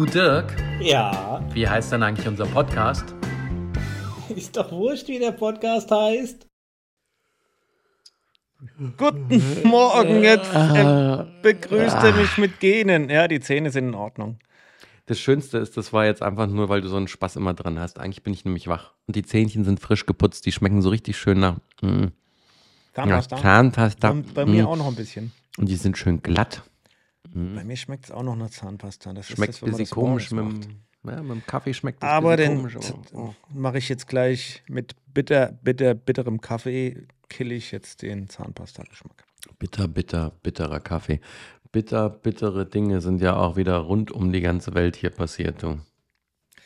Du Dirk, Ja, wie heißt denn eigentlich unser Podcast? ist doch wurscht, wie der Podcast heißt. Guten Morgen, jetzt äh, begrüßt er mich mit Genen. Ja, die Zähne sind in Ordnung. Das Schönste ist, das war jetzt einfach nur, weil du so einen Spaß immer dran hast. Eigentlich bin ich nämlich wach. Und die Zähnchen sind frisch geputzt, die schmecken so richtig schön nach mm, Zahnpasta. nach Zahnpasta. Und bei mir Mm. auch noch ein bisschen. Und die sind schön glatt. Bei mir schmeckt es auch noch nach Zahnpasta. Das Schmeckt ist ein das, bisschen komisch. Mit dem, ja, mit dem Kaffee schmeckt das Aber den komisch. Aber, mache ich jetzt gleich mit bitter, bitter, bitterem Kaffee, kill ich jetzt den Zahnpasta-Geschmack. bitter, bitter, bitterer Kaffee. Bitter, bittere Dinge sind ja auch wieder rund um die ganze Welt hier passiert, du.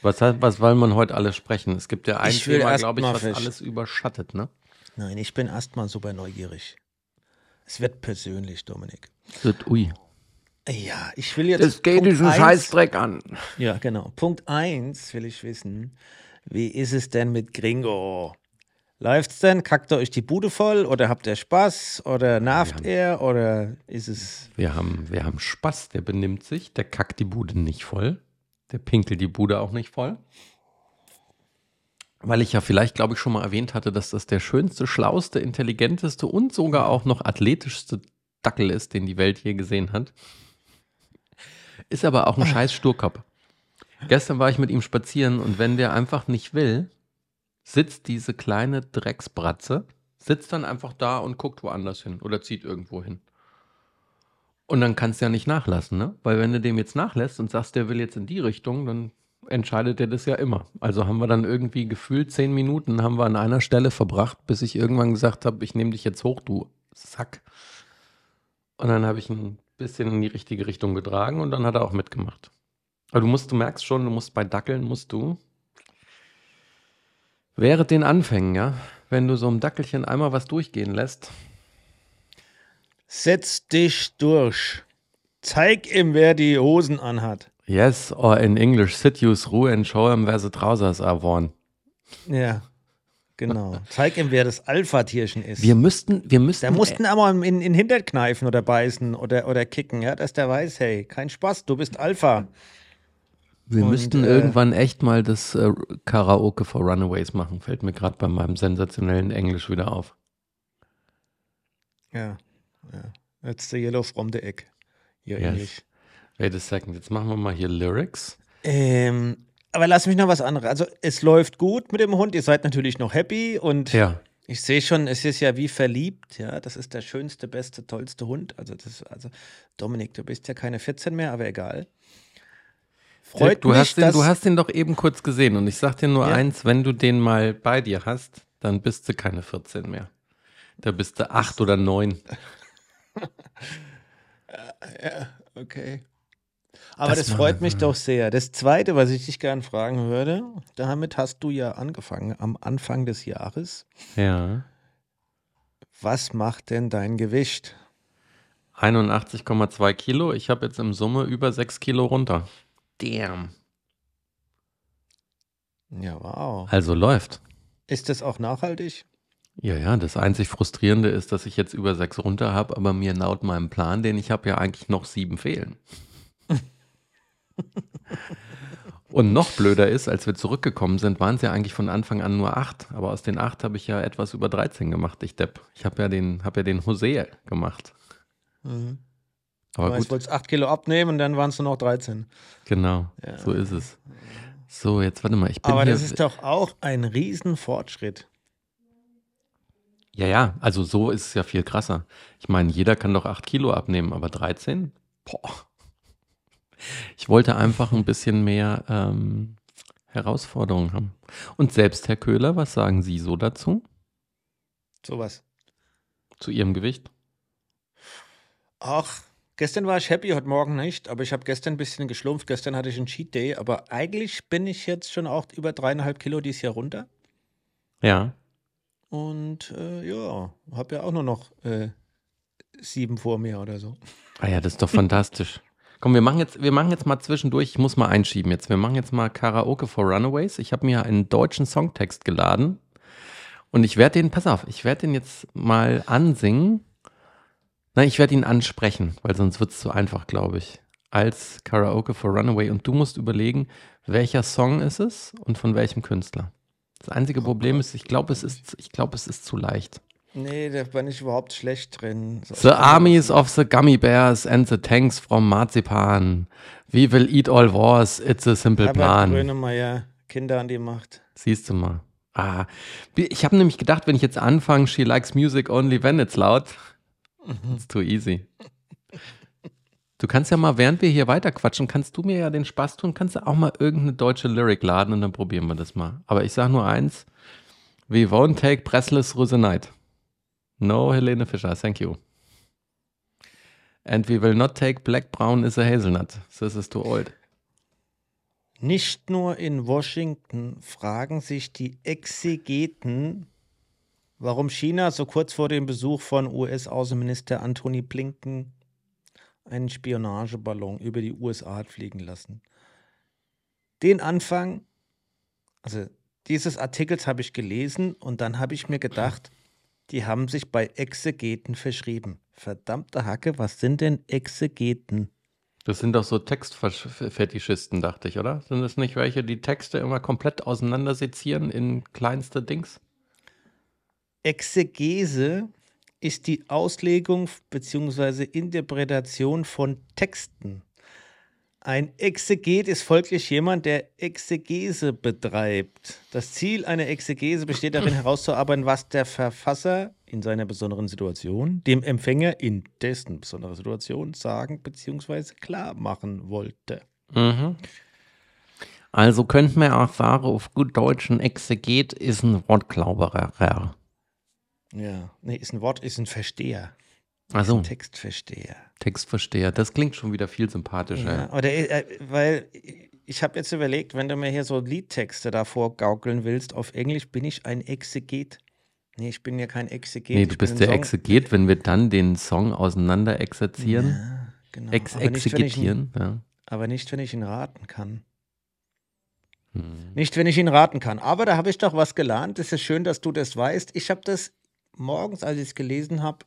Was, was wollen wir heute alles sprechen? Es gibt ja ein Ich Thema, glaube ich, was fest- alles überschattet, ne? Nein, ich bin erstmal super neugierig. Es wird persönlich, Dominik. Das- Ui. Ja, ich will jetzt. Das geht Punkt diesen eins- Scheißdreck an. Ja, genau. Punkt 1 will ich wissen. Wie ist es denn mit Gringo? Läuft's denn? Kackt er euch die Bude voll oder habt ihr Spaß oder nervt er oder ist es. Wir haben, wir haben Spaß, der benimmt sich, der kackt die Bude nicht voll, der pinkelt die Bude auch nicht voll. Weil ich ja vielleicht, glaube ich, schon mal erwähnt hatte, dass das der schönste, schlauste, intelligenteste und sogar auch noch athletischste Dackel ist, den die Welt je gesehen hat. Ist aber auch ein scheiß Sturkopf. Gestern war ich mit ihm spazieren und wenn der einfach nicht will, sitzt diese kleine Drecksbratze, sitzt dann einfach da und guckt woanders hin oder zieht irgendwo hin. Und dann kannst du ja nicht nachlassen, ne? Weil wenn du dem jetzt nachlässt und sagst, der will jetzt in die Richtung, dann entscheidet er das ja immer. Also haben wir dann irgendwie gefühlt zehn Minuten haben wir an einer Stelle verbracht, bis ich irgendwann gesagt habe, ich nehme dich jetzt hoch, du Sack. Und dann habe ich ihn bisschen in die richtige Richtung getragen und dann hat er auch mitgemacht. Aber du musst, du merkst schon, du musst bei Dackeln musst du während den Anfängen, ja, wenn du so einem Dackelchen einmal was durchgehen lässt, Setz dich durch. Zeig ihm, wer die Hosen anhat. Yes, or in English, sit you through and show him where the trousers are worn. Ja, genau. Zeig ihm, wer das Alpha-Tierchen ist. Wir müssten, wir müssten. der mussten aber in, in den Hintern kneifen oder beißen oder, oder kicken, ja, dass der weiß, hey, kein Spaß, du bist Alpha. wir und, müssten äh, irgendwann echt mal das äh, Karaoke for Runaways machen. Fällt mir gerade bei meinem sensationellen Englisch wieder auf. Ja, ja. That's the yellow from the egg. Ja, Yes. Englisch. Wait a second, jetzt machen wir mal hier Lyrics. Ähm, aber lass mich noch was anderes. Also, es läuft gut mit dem Hund. Ihr seid natürlich noch happy und Ja, ich sehe schon, es ist ja wie verliebt. Ja, das ist der schönste, beste, tollste Hund. Also, das, also Dominik, du bist ja keine 14 mehr, aber egal. Freut du, mich, hast dass, du hast den doch eben kurz gesehen und ich sag dir nur Ja. eins, wenn du den mal bei dir hast, dann bist du keine 14 mehr. Da bist du 8 oder 9. Okay. Aber Das das, freut mich doch sehr. Das Zweite, was ich dich gern fragen würde, damit hast du ja angefangen am Anfang des Jahres. Ja. Was macht denn dein Gewicht? 81,2 Kilo. Ich habe jetzt im Summe über 6 Kilo runter. Damn. Ja, wow. Also läuft. Ist das auch nachhaltig? Ja, ja, das einzig Frustrierende ist, dass ich jetzt über 6 runter habe, aber mir laut meinem Plan, den ich habe, ja eigentlich noch 7 fehlen. Und noch blöder ist, als wir zurückgekommen sind, waren es ja eigentlich von Anfang an nur 8. Aber aus den 8 habe ich ja etwas über 13 gemacht, ich Depp. Ich habe ja den, habe ja den José gemacht. Mhm. Aber ich gut, wollte 8 Kilo abnehmen und dann waren es nur noch 13. genau, Ja. so ist es. So, jetzt warte mal, ich bin Aber das ist doch auch ein Riesenfortschritt. Ja, ja, also so ist es ja viel krasser. Ich meine, jeder kann doch 8 Kilo abnehmen, aber 13? Boah. Ich wollte einfach ein bisschen mehr ähm, Herausforderungen haben. Und selbst, Herr Köhler, was sagen Sie so dazu? Sowas. Zu Ihrem Gewicht? Ach, gestern war ich happy, heute Morgen nicht. Aber ich habe gestern ein bisschen geschlumpft. Gestern hatte ich einen Cheat Day. Aber eigentlich bin ich jetzt schon auch über dreieinhalb Kilo dieses Jahr runter. Ja. Und äh, ja, habe ja auch nur noch äh, sieben vor mir oder so. Ah ja, das ist doch fantastisch. Komm, wir machen jetzt, wir machen jetzt mal zwischendurch, ich muss mal einschieben jetzt. Wir machen jetzt mal Karaoke for Runaways. Ich habe mir einen deutschen Songtext geladen und ich werde den, pass auf, ich werde den jetzt mal ansingen. Nein, ich werde ihn ansprechen, weil sonst wird es zu einfach, glaube ich. als Karaoke for Runaway und du musst überlegen, welcher Song ist es und von welchem Künstler. Das einzige Problem ist, ich glaube, es ist, ich glaube, es ist zu leicht. Nee, da bin ich überhaupt schlecht drin. So, The armies of the gummy bears and the tanks from Marzipan. We will eat all wars. It's a simple Herbert plan. Grönemeyer, Kinder an die Macht. Siehst du mal. Ah, ich habe nämlich gedacht, wenn ich jetzt anfange, she likes music only when it's loud, it's too easy. Du kannst ja mal, während wir hier weiterquatschen, kannst du mir ja den Spaß tun, kannst du auch mal irgendeine deutsche Lyric laden und dann probieren wir das mal. Aber ich sage nur eins, we won't take breathless Rosenite. No Helene Fischer, thank you. And we will not take black brown is a hazelnut. This is too old. Nicht nur in Washington fragen sich die Exegeten, warum China so kurz vor dem Besuch von US-Außenminister Anthony Blinken einen Spionageballon über die USA hat fliegen lassen. Den Anfang, also dieses Artikels habe ich gelesen und dann habe ich mir gedacht, die haben sich bei Exegeten verschrieben. Verdammte Hacke, was sind denn Exegeten? Das sind doch so Textfetischisten, dachte ich, oder? Sind das nicht welche, die Texte immer komplett auseinandersezieren in kleinste Dings? Exegese ist die Auslegung bzw. Interpretation von Texten. Ein Exeget ist folglich jemand, der Exegese betreibt. Das Ziel einer Exegese besteht darin herauszuarbeiten, was der Verfasser in seiner besonderen Situation dem Empfänger in dessen besonderer Situation sagen bzw. klar machen wollte. Mhm. Also könnte man auch sagen, auf gut Deutsch, ein Exeget ist ein Wortklauberer. Ja, nee, ist ein Wort, ist ein Versteher. Also Textversteher. Textversteher, das klingt schon wieder viel sympathischer. Ja, oder, äh, weil ich habe jetzt überlegt, wenn du mir hier so Liedtexte davor gaukeln willst, auf Englisch bin ich ein Exeget. Nee, ich bin ja kein Exeget. Nee, du bist der Song- Exeget, wenn wir dann den Song auseinander exerzieren, Ja, genau. ex aber, nicht, wenn ich, ihn- exegetieren. Ja. aber nicht, wenn ich ihn raten kann. Hm. Nicht, wenn ich ihn raten kann. Aber da habe ich doch was gelernt. Es ist schön, dass du das weißt. Ich habe das morgens, als ich es gelesen habe,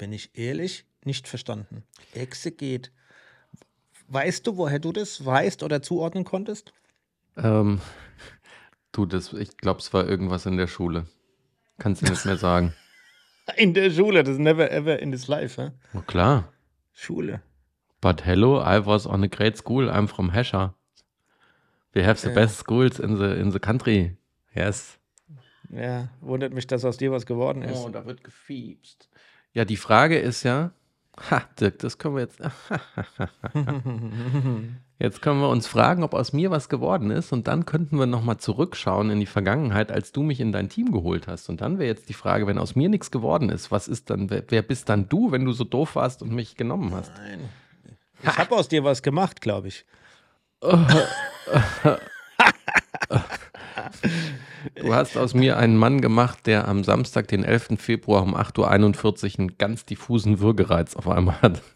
bin ich ehrlich, nicht verstanden. Exeget. Weißt du, woher du das weißt oder zuordnen konntest? Ähm, du, das, ich glaube, es war irgendwas in der Schule. Kannst du nicht mehr sagen. In der Schule, das ist never ever in this life. Hä? Na klar. Schule. But hello, I was on a great school. I'm from Hesher. We have the Ja. best schools in the, in the country. Yes. Ja, wundert mich, dass aus dir was geworden ist. Oh, da wird gefiebst. Ja, die Frage ist ja, ha, Dirk, das können wir jetzt. Jetzt können wir uns fragen, ob aus mir was geworden ist und dann könnten wir nochmal zurückschauen in die Vergangenheit, als du mich in dein Team geholt hast. Und dann wäre jetzt die Frage, wenn aus mir nichts geworden ist, was ist dann, wer, wer bist dann du, wenn du so doof warst und mich genommen hast? Nein. Ich habe aus dir was gemacht, glaube ich. Du hast aus mir einen Mann gemacht, der am Samstag, den 11. Februar um 8.41 Uhr einen ganz diffusen Würgereiz auf einmal hat.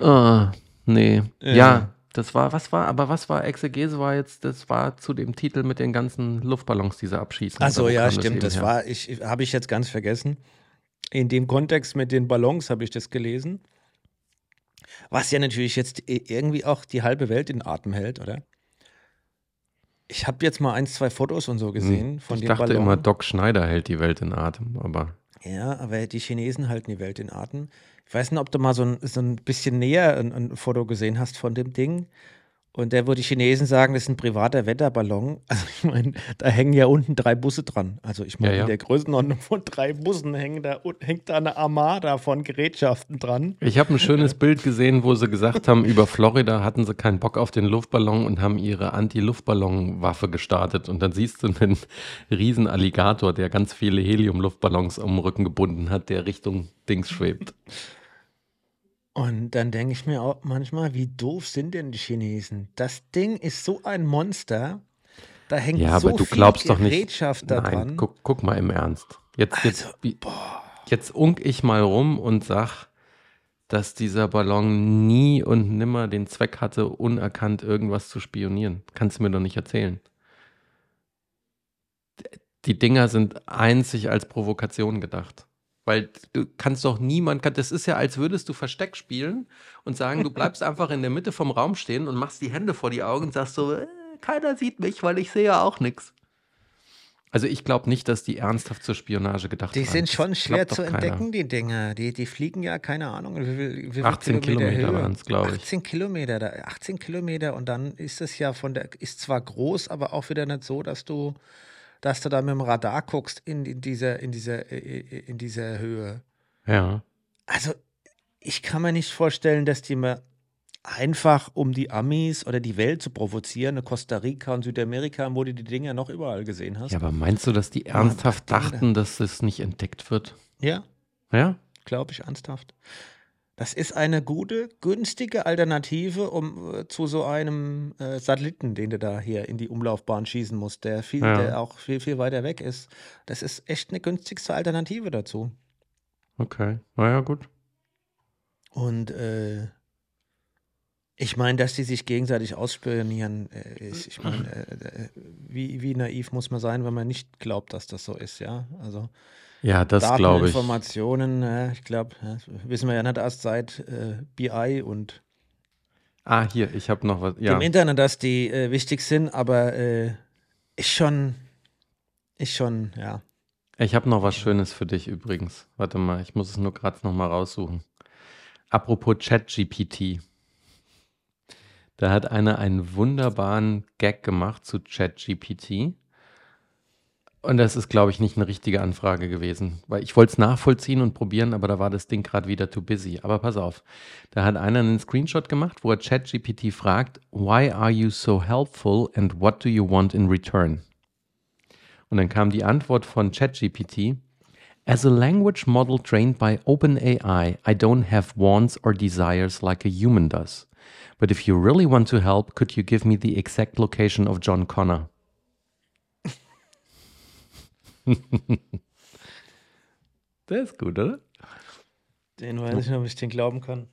Ah, nee. Ja. Ja. das war, was war, aber was war Exegese war jetzt, das war zu dem Titel mit den ganzen Luftballons, die sie abschießen. Achso, wo ja, stimmt. Das her? war, ich habe ich jetzt ganz vergessen. In dem Kontext mit den Ballons habe ich das gelesen. Was ja natürlich jetzt irgendwie auch die halbe Welt in Atem hält, oder? Ich habe jetzt mal ein, zwei Fotos und so gesehen von Hm. ich dem dachte Ballon. immer, Doc Schneider hält die Welt in Atem, aber Ja, aber die Chinesen halten die Welt in Atem. Ich weiß nicht, ob du mal so ein, so ein bisschen näher ein, ein Foto gesehen hast von dem Ding. Und der, wo die Chinesen sagen, das ist ein privater Wetterballon. Also ich meine, da hängen ja unten drei Busse dran. Also ich meine, Ja, ja. in der Größenordnung von drei Bussen hängen da, hängt da eine Armada von Gerätschaften dran. Ich habe ein schönes Bild gesehen, wo sie gesagt haben, über Florida hatten sie keinen Bock auf den Luftballon und haben ihre Anti-Luftballon-Waffe gestartet. Und dann siehst du einen riesen Alligator, der ganz viele Helium-Luftballons um den Rücken gebunden hat, der Richtung Dings schwebt. Und dann denke ich mir auch manchmal, wie doof sind denn die Chinesen? Das Ding ist so ein Monster. Da hängt Ja, so aber du viel glaubst doch nicht. Nein, guck, guck mal im Ernst. Jetzt, jetzt, Also, wie- jetzt unk ich mal rum und sag, dass dieser Ballon nie und nimmer den Zweck hatte, unerkannt irgendwas zu spionieren. Kannst du mir doch nicht erzählen. Die Dinger sind einzig als Provokation gedacht. Weil du kannst doch niemand, das ist ja, als würdest du Versteck spielen und sagen, du bleibst einfach in der Mitte vom Raum stehen und machst die Hände vor die Augen und sagst so, äh, keiner sieht mich, weil ich sehe ja auch nichts. Also ich glaube nicht, dass die ernsthaft zur Spionage gedacht Die haben. sind Das schon schwer zu doch keiner. entdecken, die Dinger. Die, die fliegen ja, keine Ahnung, wie viel, wie viel 18 Kilometer Höhe. waren's, glaub ich. 18 Kilometer, da, 18 Kilometer und dann ist es ja von der, ist zwar groß, aber auch wieder nicht so, dass du, dass du da mit dem Radar guckst in, in dieser, in dieser, äh, in dieser Höhe. Ja. Also, ich kann mir nicht vorstellen, dass die mal einfach, um die Amis oder die Welt zu provozieren, eine Costa Rica und Südamerika, wo du die Dinger noch überall gesehen hast. ja, aber meinst du, dass die ernsthaft dachten, dass es nicht entdeckt wird? ja Ja? glaube ich ernsthaft. Das ist eine gute, günstige Alternative um äh, zu so einem äh, Satelliten, den du da hier in die Umlaufbahn schießen musst, der viel, Ja. der auch viel, viel weiter weg ist. Das ist echt eine günstigste Alternative dazu. Okay. Na ja, gut. Und äh, ich meine, dass die sich gegenseitig ausspionieren, äh, ist, ich meine, äh, wie, wie naiv muss man sein, wenn man nicht glaubt, dass das so ist, ja? Also Ja, das glaube ich. Informationen, äh, ich glaube, wissen wir ja nicht erst seit äh, BI und Ah, hier, ich habe noch was. Ja. dem Internet, dass die äh, wichtig sind, aber äh, ist schon, ist schon, ja. Ich habe noch was Schönes für dich übrigens. Warte mal, ich muss es nur gerade noch mal raussuchen. Apropos ChatGPT. Da hat einer einen wunderbaren Gag gemacht zu ChatGPT. Und das ist, glaube ich, nicht eine richtige Anfrage gewesen. Weil ich wollte es nachvollziehen und probieren, aber da war das Ding gerade wieder too busy. Aber pass auf. Da hat einer einen Screenshot gemacht, wo er ChatGPT fragt, Why are you so helpful and what do you want in return? Und dann kam die Antwort von ChatGPT. As a language model trained by OpenAI, I don't have wants or desires like a human does. But if you really want to help, could you give me the exact location of John Connor? Der ist gut, oder? Den weiß ich nicht, ob ich den glauben kann.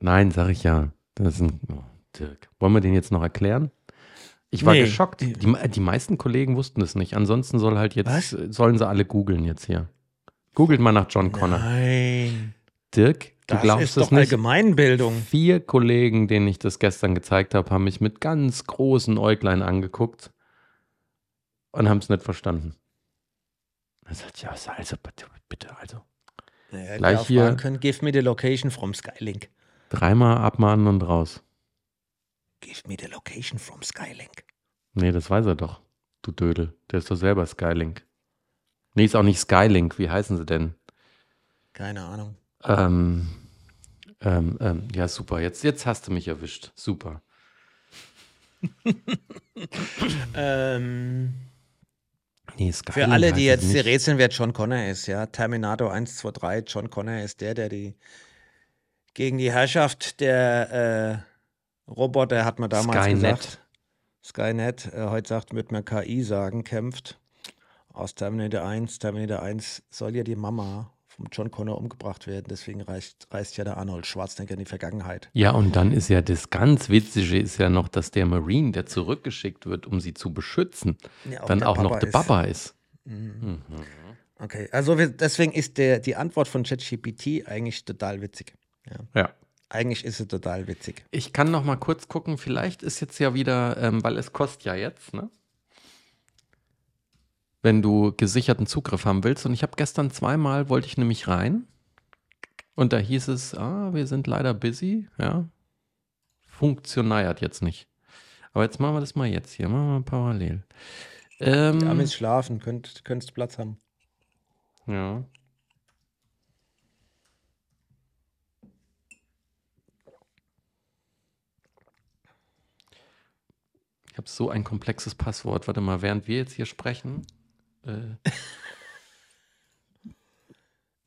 Nein, sag ich ja. Das ist ein, oh, Dirk. Wollen wir den jetzt noch erklären? Ich war Nee. geschockt. Die, die meisten Kollegen wussten es nicht. Ansonsten soll halt jetzt, Was? sollen sie alle googeln jetzt hier. Googelt mal nach John Connor. Nein, Dirk, du das glaubst ist es doch nicht. Allgemeinbildung. Vier Kollegen, denen ich das gestern gezeigt habe, haben mich mit ganz großen Äuglein angeguckt und haben es nicht verstanden. Er sagt, ja, also bitte, bitte, also. Ja, Gleich hier- können, give me the location from Skylink. Dreimal abmahnen und raus. Give me the location from Skylink. Nee, das weiß er doch. Du Dödel. Der ist doch selber Skylink. Nee, ist auch nicht Skylink. Wie heißen sie denn? Keine Ahnung. Ähm, ähm, ähm, ja, super. Jetzt, jetzt hast du mich erwischt. Super. Ähm, Nee, Skylink für alle, die jetzt nicht. rätseln, wer John Connor ist, ja. Terminator 1, 2, 3, John Connor ist der, der die gegen die Herrschaft der äh, Roboter, hat man damals Skynet. gesagt. Skynet, äh, heute sagt, wird man KI sagen, kämpft. Aus Terminator 1. Terminator 1 soll ja die Mama vom John Connor umgebracht werden. Deswegen reist, reist ja der Arnold Schwarzenegger in die Vergangenheit. Ja, und dann ist ja das ganz Witzige ist ja noch, dass der Marine, der zurückgeschickt wird, um sie zu beschützen, Ja, dann der auch noch Papa der ist. Papa ist. Okay, also wir, deswegen ist der, die Antwort von ChatGPT eigentlich total witzig. Ja. Ja. Eigentlich ist es total witzig. Ich kann noch mal kurz gucken, vielleicht ist jetzt ja wieder, ähm, weil es kostet ja jetzt, ne? Wenn du gesicherten Zugriff haben willst. Und ich habe gestern zweimal, wollte ich nämlich rein. Und da hieß es, ah, wir sind leider busy, ja. Funktioniert jetzt nicht. Aber jetzt machen wir das mal jetzt hier, machen wir mal parallel. Ähm, Die Amis schlafen, könnt, könntest Platz haben. ja. Ich habe so ein komplexes Passwort. Warte mal, während wir jetzt hier sprechen. Äh,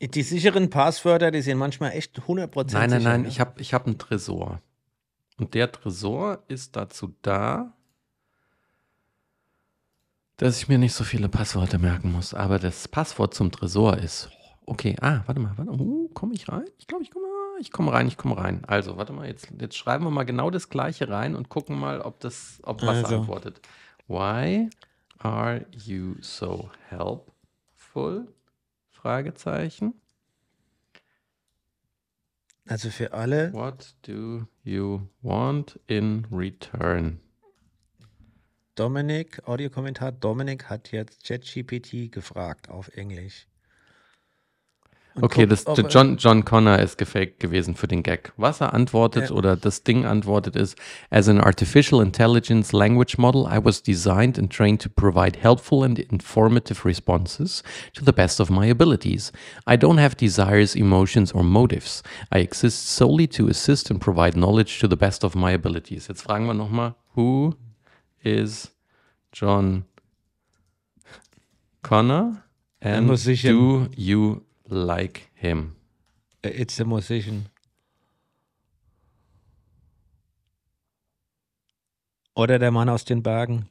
Die sicheren Passwörter, die sind manchmal echt 100% nein, nein, sicher. nein, ne? ich habe ich hab einen Tresor. Und der Tresor ist dazu da, dass ich mir nicht so viele Passwörter merken muss. Aber das Passwort zum Tresor ist. Okay, ah, warte mal, warte. Uh, komme ich rein? Ich glaube, ich komme ich komme rein, ich komme rein. Also, warte mal, jetzt, jetzt schreiben wir mal genau das gleiche rein und gucken mal, ob das, ob was Also. antwortet. Why Are you so helpful? Fragezeichen. Also für alle. What do you want in return? Dominik, Audiokommentar, Dominik hat jetzt ChatGPT gefragt auf Englisch. Okay, guckt, das, John, John Connor ist gefaked gewesen für den Gag. Was er antwortet Ja. oder das Ding antwortet ist, as an artificial intelligence language model, I was designed and trained to provide helpful and informative responses to the best of my abilities. I don't have desires, emotions or motives. I exist solely to assist and provide knowledge to the best of my abilities. Jetzt fragen wir nochmal, who is John Connor and do you like him? It's a musician. Oder der Mann aus den Bergen.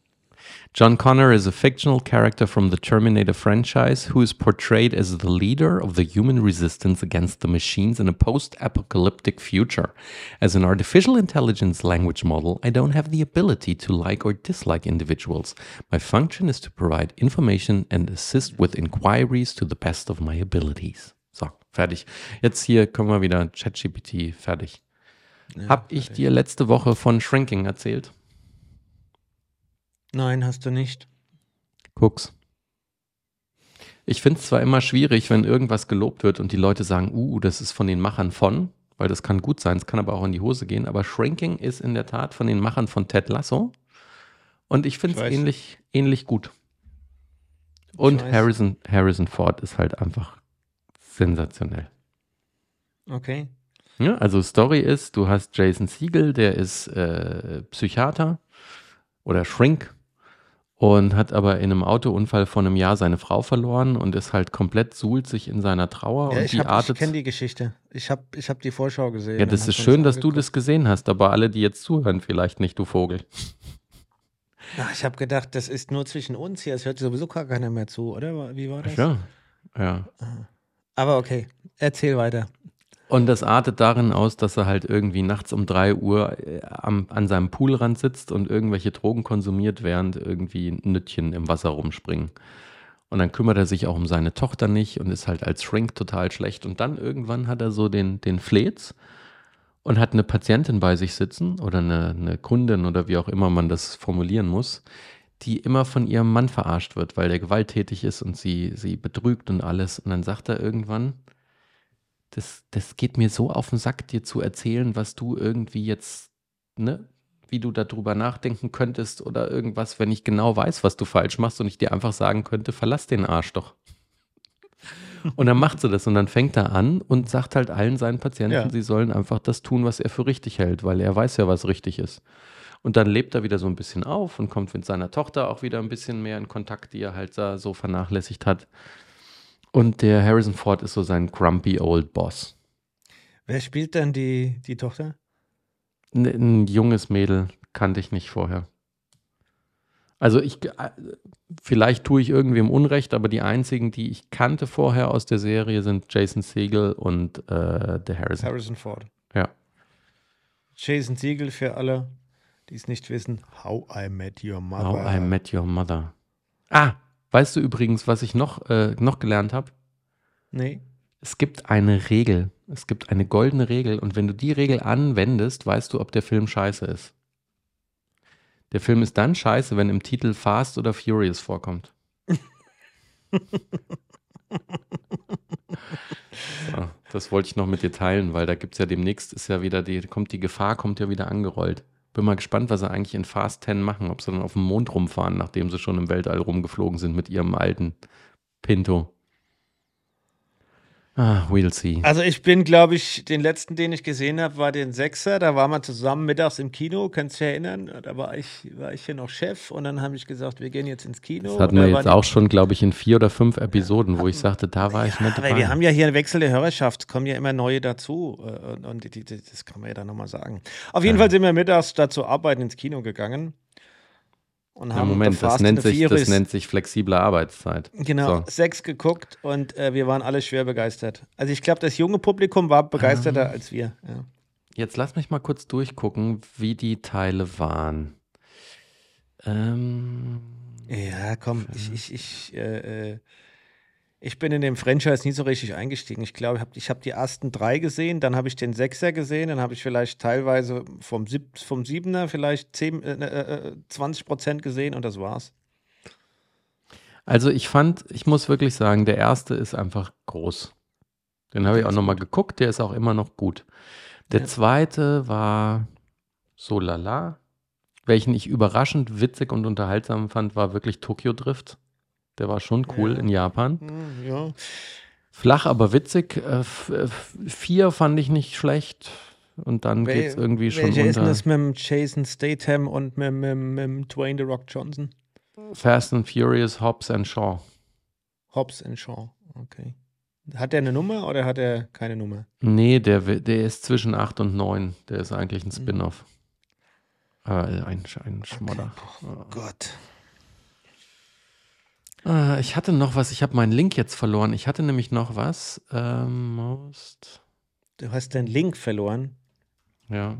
John Connor is a fictional character from the Terminator franchise who is portrayed as the leader of the human resistance against the machines in a post apocalyptic future. As an artificial intelligence language model, I don't have the ability to like or dislike individuals. My function is to provide information and assist with inquiries to the best of my abilities. So, fertig. Jetzt hier können wir wieder ChatGPT fertig. Hab ich dir letzte Woche von Shrinking erzählt? Nein, hast du nicht. Guck's. Ich finde es zwar immer schwierig, wenn irgendwas gelobt wird und die Leute sagen, uh, das ist von den Machern von, weil das kann gut sein, es kann aber auch in die Hose gehen, aber Shrinking ist in der Tat von den Machern von Ted Lasso und ich finde es ähnlich, ähnlich gut. Und. Harrison, Harrison Ford ist halt einfach sensationell. Okay. Ja, also Story ist, du hast Jason Siegel, der ist äh, Psychiater oder Shrink und hat aber in einem Autounfall vor einem Jahr seine Frau verloren und ist halt komplett suhlt sich in seiner Trauer Ja, und ich hab- ich kenne die Geschichte. Ich habe ich hab die Vorschau gesehen. ja, das ist schön, dass du angeguckt. das gesehen hast, aber alle, die jetzt zuhören, vielleicht nicht, du Vogel. Ach, ich habe gedacht, das ist nur zwischen uns hier. Es hört sowieso gar keiner mehr zu, oder? Wie war das? Ja, ja. Aber okay, erzähl weiter. Und das artet darin aus, dass er halt irgendwie nachts um 3 Uhr äh, am, an seinem Poolrand sitzt und irgendwelche Drogen konsumiert, während irgendwie Nüttchen im Wasser rumspringen. Und dann kümmert er sich auch um seine Tochter nicht und ist halt als Shrink total schlecht. Und dann irgendwann hat er so den, den Flez und hat eine Patientin bei sich sitzen oder eine, eine Kundin oder wie auch immer man das formulieren muss, die immer von ihrem Mann verarscht wird, weil der gewalttätig ist und sie, sie betrügt und alles. Und dann sagt er irgendwann, das, das geht mir so auf den Sack, dir zu erzählen, was du irgendwie jetzt, ne, wie du darüber nachdenken könntest oder irgendwas, wenn ich genau weiß, was du falsch machst und ich dir einfach sagen könnte, verlass den Arsch doch. Und dann macht sie das und dann fängt er an und sagt halt allen seinen Patienten, Ja. sie sollen einfach das tun, was er für richtig hält, weil er weiß ja, was richtig ist. Und dann lebt er wieder so ein bisschen auf und kommt mit seiner Tochter auch wieder ein bisschen mehr in Kontakt, die er halt da so vernachlässigt hat. Und der Harrison Ford ist so sein grumpy old Boss. Wer spielt denn die, die Tochter? Ein, ein junges Mädel kannte ich nicht vorher. Also ich, äh, vielleicht tue ich irgendwem Unrecht, aber die einzigen, die ich kannte vorher aus der Serie, sind Jason Segel und äh, der Harrison. Harrison Ford. Ja. Jason Siegel für alle, die es nicht wissen. How I Met Your Mother. How I Met Your Mother. Ah, weißt du übrigens, was ich noch, äh, noch gelernt habe? Nee. Es gibt eine Regel. Es gibt eine goldene Regel und wenn du die Regel anwendest, weißt du, ob der Film scheiße ist. Der Film ist dann scheiße, wenn im Titel Fast oder Furious vorkommt. so, das wollte ich noch mit dir teilen, weil da gibt es ja demnächst, ist ja wieder die, kommt die Gefahr, kommt ja wieder angerollt. Bin mal gespannt, was sie eigentlich in Fast 10 machen, ob sie dann auf dem Mond rumfahren, nachdem sie schon im Weltall rumgeflogen sind mit ihrem alten Pinto. Ah, we'll see. Also ich bin, glaube ich, den letzten, den ich gesehen habe, war den Sechser. Da waren wir zusammen mittags im Kino, kannst du dich erinnern? Da war ich, war ich hier noch Chef und dann habe ich gesagt, wir gehen jetzt ins Kino. Das hatten wir jetzt auch schon, glaube ich, in vier oder fünf Episoden, wo ich sagte, da war ich die, nicht aber dabei. wir haben ja hier eine wechselnde Hörerschaft, es kommen ja immer neue dazu äh, und, und die, die, das kann man ja dann nochmal sagen. Auf jeden Fall sind wir mittags statt zu arbeiten ins Kino gegangen und ja, haben Moment, The das nennt, sich, das nennt sich flexible Arbeitszeit. Genau, So. sechs geguckt und äh, wir waren alle schwer begeistert. Also ich glaube, das junge Publikum war begeisterter Ah. als wir. Ja. Jetzt lass mich mal kurz durchgucken, wie die Teile waren. Ähm, Ja, komm, ich, ich, ich, äh, äh, Ich bin in dem Franchise nie so richtig eingestiegen. Ich glaube, ich habe hab die ersten drei gesehen, dann habe ich den Sechser gesehen, dann habe ich vielleicht teilweise vom, Sieb, vom Siebener vielleicht 10, äh, äh, 20 Prozent gesehen und das war's. Also ich fand, ich muss wirklich sagen, der erste ist einfach groß. Den habe ich auch nochmal geguckt, der ist auch immer noch gut. Der Ja. zweite war so lala. Welchen ich überraschend witzig und unterhaltsam fand, war wirklich Tokyo Drift. Der war schon cool Ja. in Japan. Hm, Ja. Flach, aber witzig. Äh, äh, vier fand ich nicht schlecht. Und dann Wel- geht es irgendwie schon Welcher ist denn unter das mit dem Jason Statham und mit, mit, mit dem Dwayne The Rock Johnson? Fast and Furious, Hobbs and Shaw. Hobbs and Shaw. Okay. Hat er eine Nummer oder hat er keine Nummer? Nee, der, der ist zwischen 8 und 9. Der ist eigentlich Mhm. ein Spin-off. Äh, ein, ein Schmodder. Gott. Äh, ich hatte noch was, ich habe meinen Link jetzt verloren. Ich hatte nämlich noch was. Ähm, most. Du hast den Link verloren. Ja,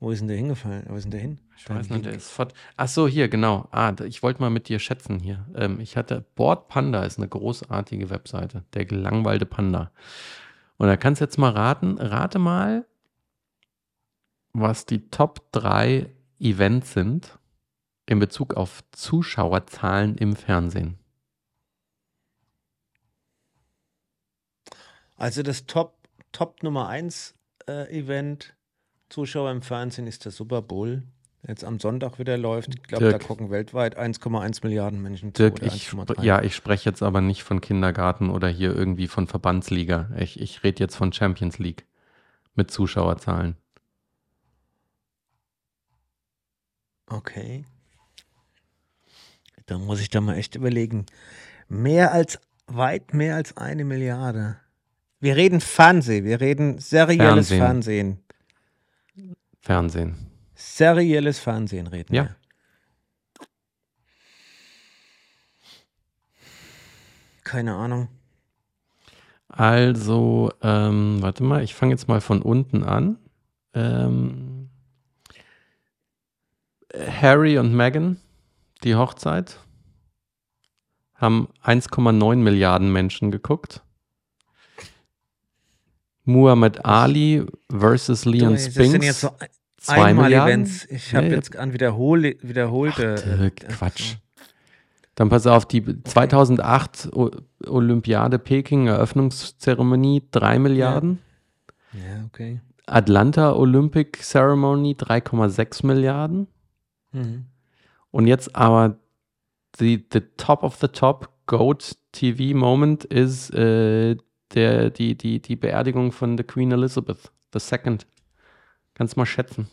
Wo ist denn der hingefallen? Wo ist denn der hin? ich weiß nicht, der ist fort. Ach so, hier, genau. Ah, ich wollte mal mit dir schätzen hier. Ähm, ich hatte Board Panda ist eine großartige Webseite. Der gelangweilte Panda. Und da kannst du jetzt mal raten. Rate mal, was die Top 3 Events sind in Bezug auf Zuschauerzahlen im Fernsehen. Also das Top, Top Nummer 1 äh, Event, Zuschauer im Fernsehen, ist der Super Bowl. Jetzt am Sonntag wieder läuft. Ich glaube, da gucken weltweit 1,1 Milliarden Menschen zu. Dirk, ich, 1,3. spr- ja, ich spreche jetzt aber nicht von Kindergarten oder hier irgendwie von Verbandsliga. Ich, ich rede jetzt von Champions League mit Zuschauerzahlen. Okay. Da muss ich da mal echt überlegen. Mehr als, weit mehr als eine Milliarde. Wir reden Fernsehen, wir reden serielles Fernsehen. Fernsehen. Fernsehen. Serielles Fernsehen reden Ja. wir. Keine Ahnung. Also, ähm, warte mal, ich fange jetzt mal von unten an. Ähm, Harry und Meghan, die Hochzeit, haben 1,9 Milliarden Menschen geguckt. Muhammad Ali versus Leon Du, das sind Spinks. jetzt so zwei einmal Milliarden. Events. Ich habe Nee, jetzt an wiederhole, wiederholte. Ach, äh, Quatsch. Dann pass auf, die 2008 O- Olympiade Peking Eröffnungszeremonie 3 Milliarden. Ja, okay. Atlanta Olympic Ceremony 3,6 Milliarden. Mhm. Und jetzt aber die the top of the top GOAT TV Moment ist äh, der, die, die, die Beerdigung von der Queen Elizabeth II. Kannst mal schätzen.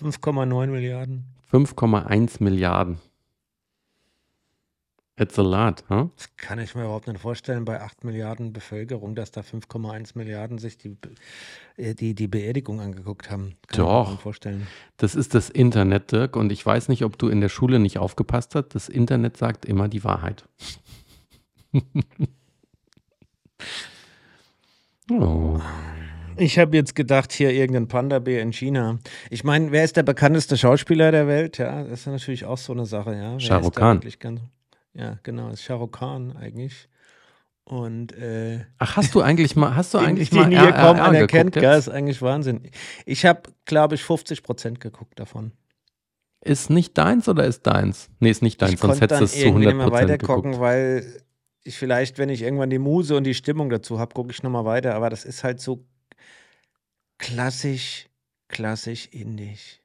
5,9 Milliarden. 5,1 Milliarden. It's a lot, huh? Das kann ich mir überhaupt nicht vorstellen, bei 8 Milliarden Bevölkerung, dass da 5,1 Milliarden sich die, äh, die, die Beerdigung angeguckt haben. Kann ich mir Doch. vorstellen. Das ist das Internet, Dirk. Und ich weiß nicht, ob du in der Schule nicht aufgepasst hast. Das Internet sagt immer die Wahrheit. oh. Ich habe jetzt gedacht, hier irgendein Panda-Bär in China. Ich meine, wer ist der bekannteste Schauspieler der Welt? Ja, das ist natürlich auch so eine Sache, ja. Wer Shah ist Rukh Khan. Ganz, ja, genau, ist Shah Rukh Khan eigentlich. Und äh, Ach, hast du eigentlich mal, hast du den, eigentlich den mal hier kaum einer kennt, ist eigentlich Wahnsinn. Ich habe, glaube ich, 50 Prozent geguckt davon. Ist nicht deins oder ist deins? Nee, ist nicht deins, ich sonst konnte hättest du dann es zu irgendwie 100 nicht mehr Prozent geguckt. weil ich vielleicht, wenn ich irgendwann die Muse und die Stimmung dazu habe, gucke ich nochmal weiter. Aber das ist halt so klassisch, klassisch indisch.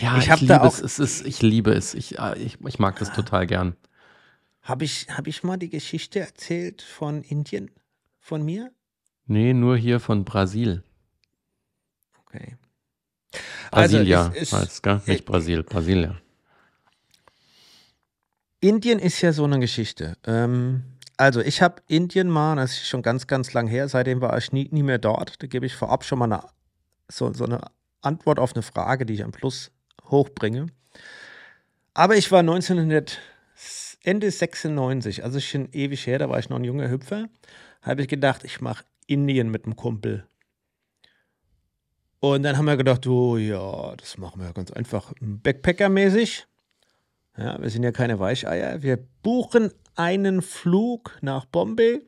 Ja, ich ich, liebe da es. auch- es ist, ich liebe es. Ich, äh, ich, ich mag das total gern. Habe ich, hab ich mal die Geschichte erzählt von Indien? Von mir? Nee, nur hier von Brasil. Okay. Also, Brasilia es ist- heißt, gell? Nicht Brasil, Brasilia. Indien ist ja so eine Geschichte. Ähm, also ich habe Indien mal, das ist schon ganz, ganz lang her, seitdem war ich nie, nie mehr dort. Da gebe ich vorab schon mal eine, so, so eine Antwort auf eine Frage, die ich am Plus hochbringe. Aber ich war 1900, Ende 96, also schon ewig her, da war ich noch ein junger Hüpfer, habe ich gedacht, ich mache Indien mit einem Kumpel. Und dann haben wir gedacht, oh ja, das machen wir ganz einfach Backpacker-mäßig. Ja, wir sind ja keine Weicheier. Wir buchen einen Flug nach Bombay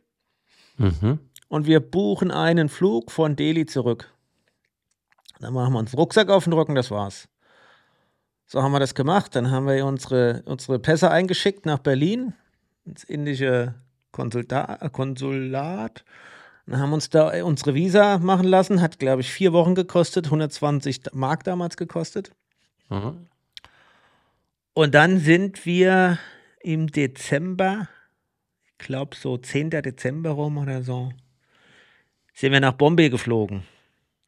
Mhm. und wir buchen einen Flug von Delhi zurück. Dann machen wir uns Rucksack auf den Rücken, das war's. So haben wir das gemacht. Dann haben wir unsere, unsere Pässe eingeschickt nach Berlin, ins indische Konsulta Konsulat. Dann haben uns da unsere Visa machen lassen. Hat, glaube ich, vier Wochen gekostet, 120 Mark damals gekostet. Mhm. Und dann sind wir im Dezember, ich glaube so 10. Dezember rum oder so, sind wir nach Bombay geflogen.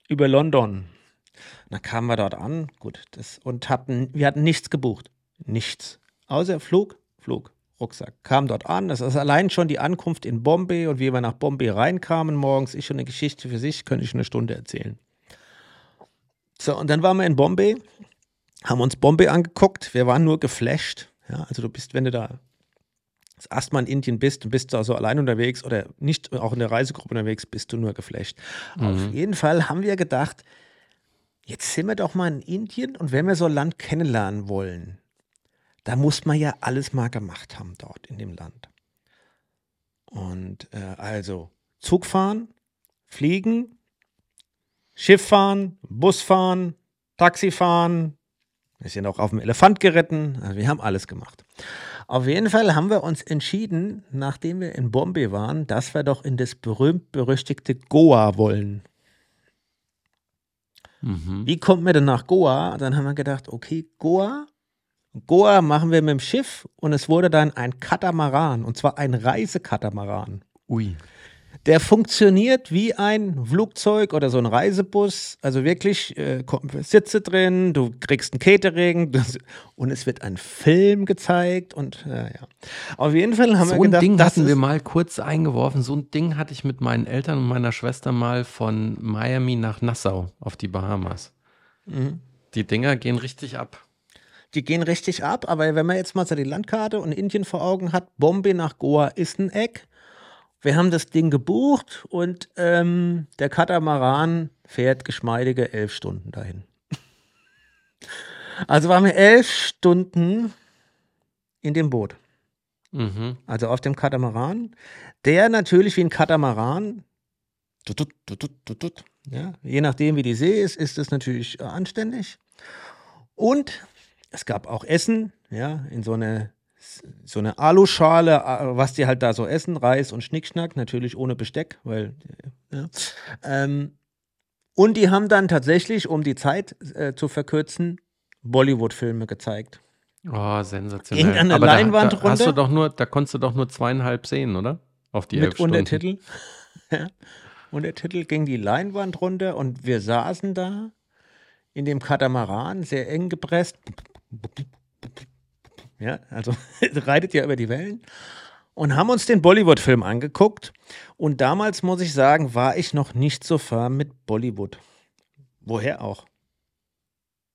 Über London. Dann kamen wir dort an, gut, das, und hatten, wir hatten nichts gebucht. Nichts. Außer Flug, Flug, Rucksack. Kam dort an. Das ist allein schon die Ankunft in Bombay und wie wir nach Bombay reinkamen morgens, ist schon eine Geschichte für sich, könnte ich eine Stunde erzählen. So, und dann waren wir in Bombay haben uns Bombay angeguckt. Wir waren nur geflasht. Ja, also du bist, wenn du da das erste Mal in Indien bist und bist da so allein unterwegs oder nicht auch in der Reisegruppe unterwegs, bist du nur geflasht. Auf jeden Fall haben wir gedacht, jetzt sind wir doch mal in Indien und wenn wir so ein Land kennenlernen wollen, da muss man ja alles mal gemacht haben dort in dem Land. Und äh, also Zug fahren, fliegen, Schiff fahren, Bus fahren, Taxi fahren, wir sind auch auf dem Elefant geritten. Also wir haben alles gemacht. Auf jeden Fall haben wir uns entschieden, nachdem wir in Bombay waren, dass wir doch in das berühmt-berüchtigte Goa wollen. Mhm. Wie kommt man denn nach Goa? Dann haben wir gedacht, okay, Goa. Goa machen wir mit dem Schiff und es wurde dann ein Katamaran und zwar ein Reisekatamaran. Ui. Der funktioniert wie ein Flugzeug oder so ein Reisebus. Also wirklich äh, Sitze drin, du kriegst ein Catering das, und es wird ein Film gezeigt und äh, ja. Auf jeden Fall haben So wir ein gedacht, Ding das hatten wir mal kurz eingeworfen. So ein Ding hatte ich mit meinen Eltern und meiner Schwester mal von Miami nach Nassau auf die Bahamas. Mhm. Die Dinger gehen richtig ab. Die gehen richtig ab, aber wenn man jetzt mal so die Landkarte und Indien vor Augen hat, Bombay nach Goa ist ein Eck. Wir haben das Ding gebucht und ähm, der Katamaran fährt geschmeidige elf Stunden dahin. Also waren wir elf Stunden in dem Boot. Mhm. Also auf dem Katamaran, der natürlich wie ein Katamaran, tut, tut, tut, tut, tut, tut, ja, je nachdem wie die See ist, ist es natürlich äh, anständig. Und es gab auch Essen, ja, in so eine, so eine Aluschale, äh, was die halt da so essen, Reis und Schnickschnack, natürlich ohne Besteck, weil, ja. Ähm, und die haben dann tatsächlich, um die Zeit äh, zu verkürzen, Bollywood-Filme gezeigt. Oh, sensationell. Irgendeine Aber da, Leinwand da hast du runter? doch nur, da konntest du doch nur zweieinhalb sehen, oder? Auf die elf mit Stunden. Untertitel. ja. Untertitel ging die Leinwand runter und wir saßen da in dem Katamaran, sehr eng gepresst. Ja, also reitet ja über die Wellen. Und haben uns den Bollywood-Film angeguckt. Und damals, muss ich sagen, war ich noch nicht so firm mit Bollywood. Woher auch?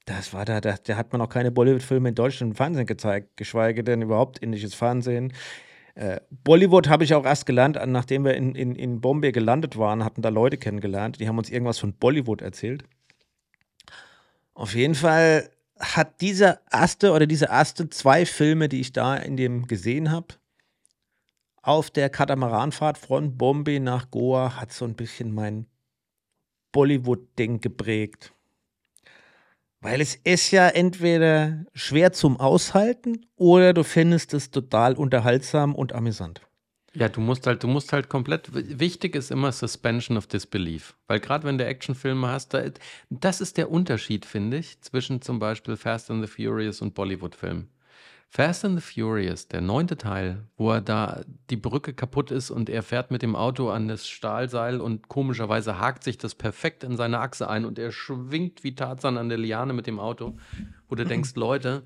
Das war da, da, da hat man noch keine Bollywood-Filme in Deutschland im Fernsehen gezeigt, geschweige denn überhaupt indisches Fernsehen. Äh, Bollywood habe ich auch erst gelernt, nachdem wir in, in, in Bombay gelandet waren, hatten da Leute kennengelernt, die haben uns irgendwas von Bollywood erzählt. Auf jeden Fall hat dieser erste oder diese erste zwei Filme, die ich da in dem gesehen habe, auf der Katamaranfahrt von Bombay nach Goa, hat so ein bisschen mein Bollywood-Ding geprägt. Weil es ist ja entweder schwer zum Aushalten oder du findest es total unterhaltsam und amüsant. Ja, du musst halt, du musst halt komplett. Wichtig ist immer Suspension of Disbelief. Weil gerade wenn du Actionfilme hast, da, das ist der Unterschied, finde ich, zwischen zum Beispiel Fast and the Furious und Bollywood-Filmen. Fast and the Furious, der neunte Teil, wo er da die Brücke kaputt ist und er fährt mit dem Auto an das Stahlseil und komischerweise hakt sich das perfekt in seine Achse ein und er schwingt wie Tarzan an der Liane mit dem Auto, wo du denkst, Leute,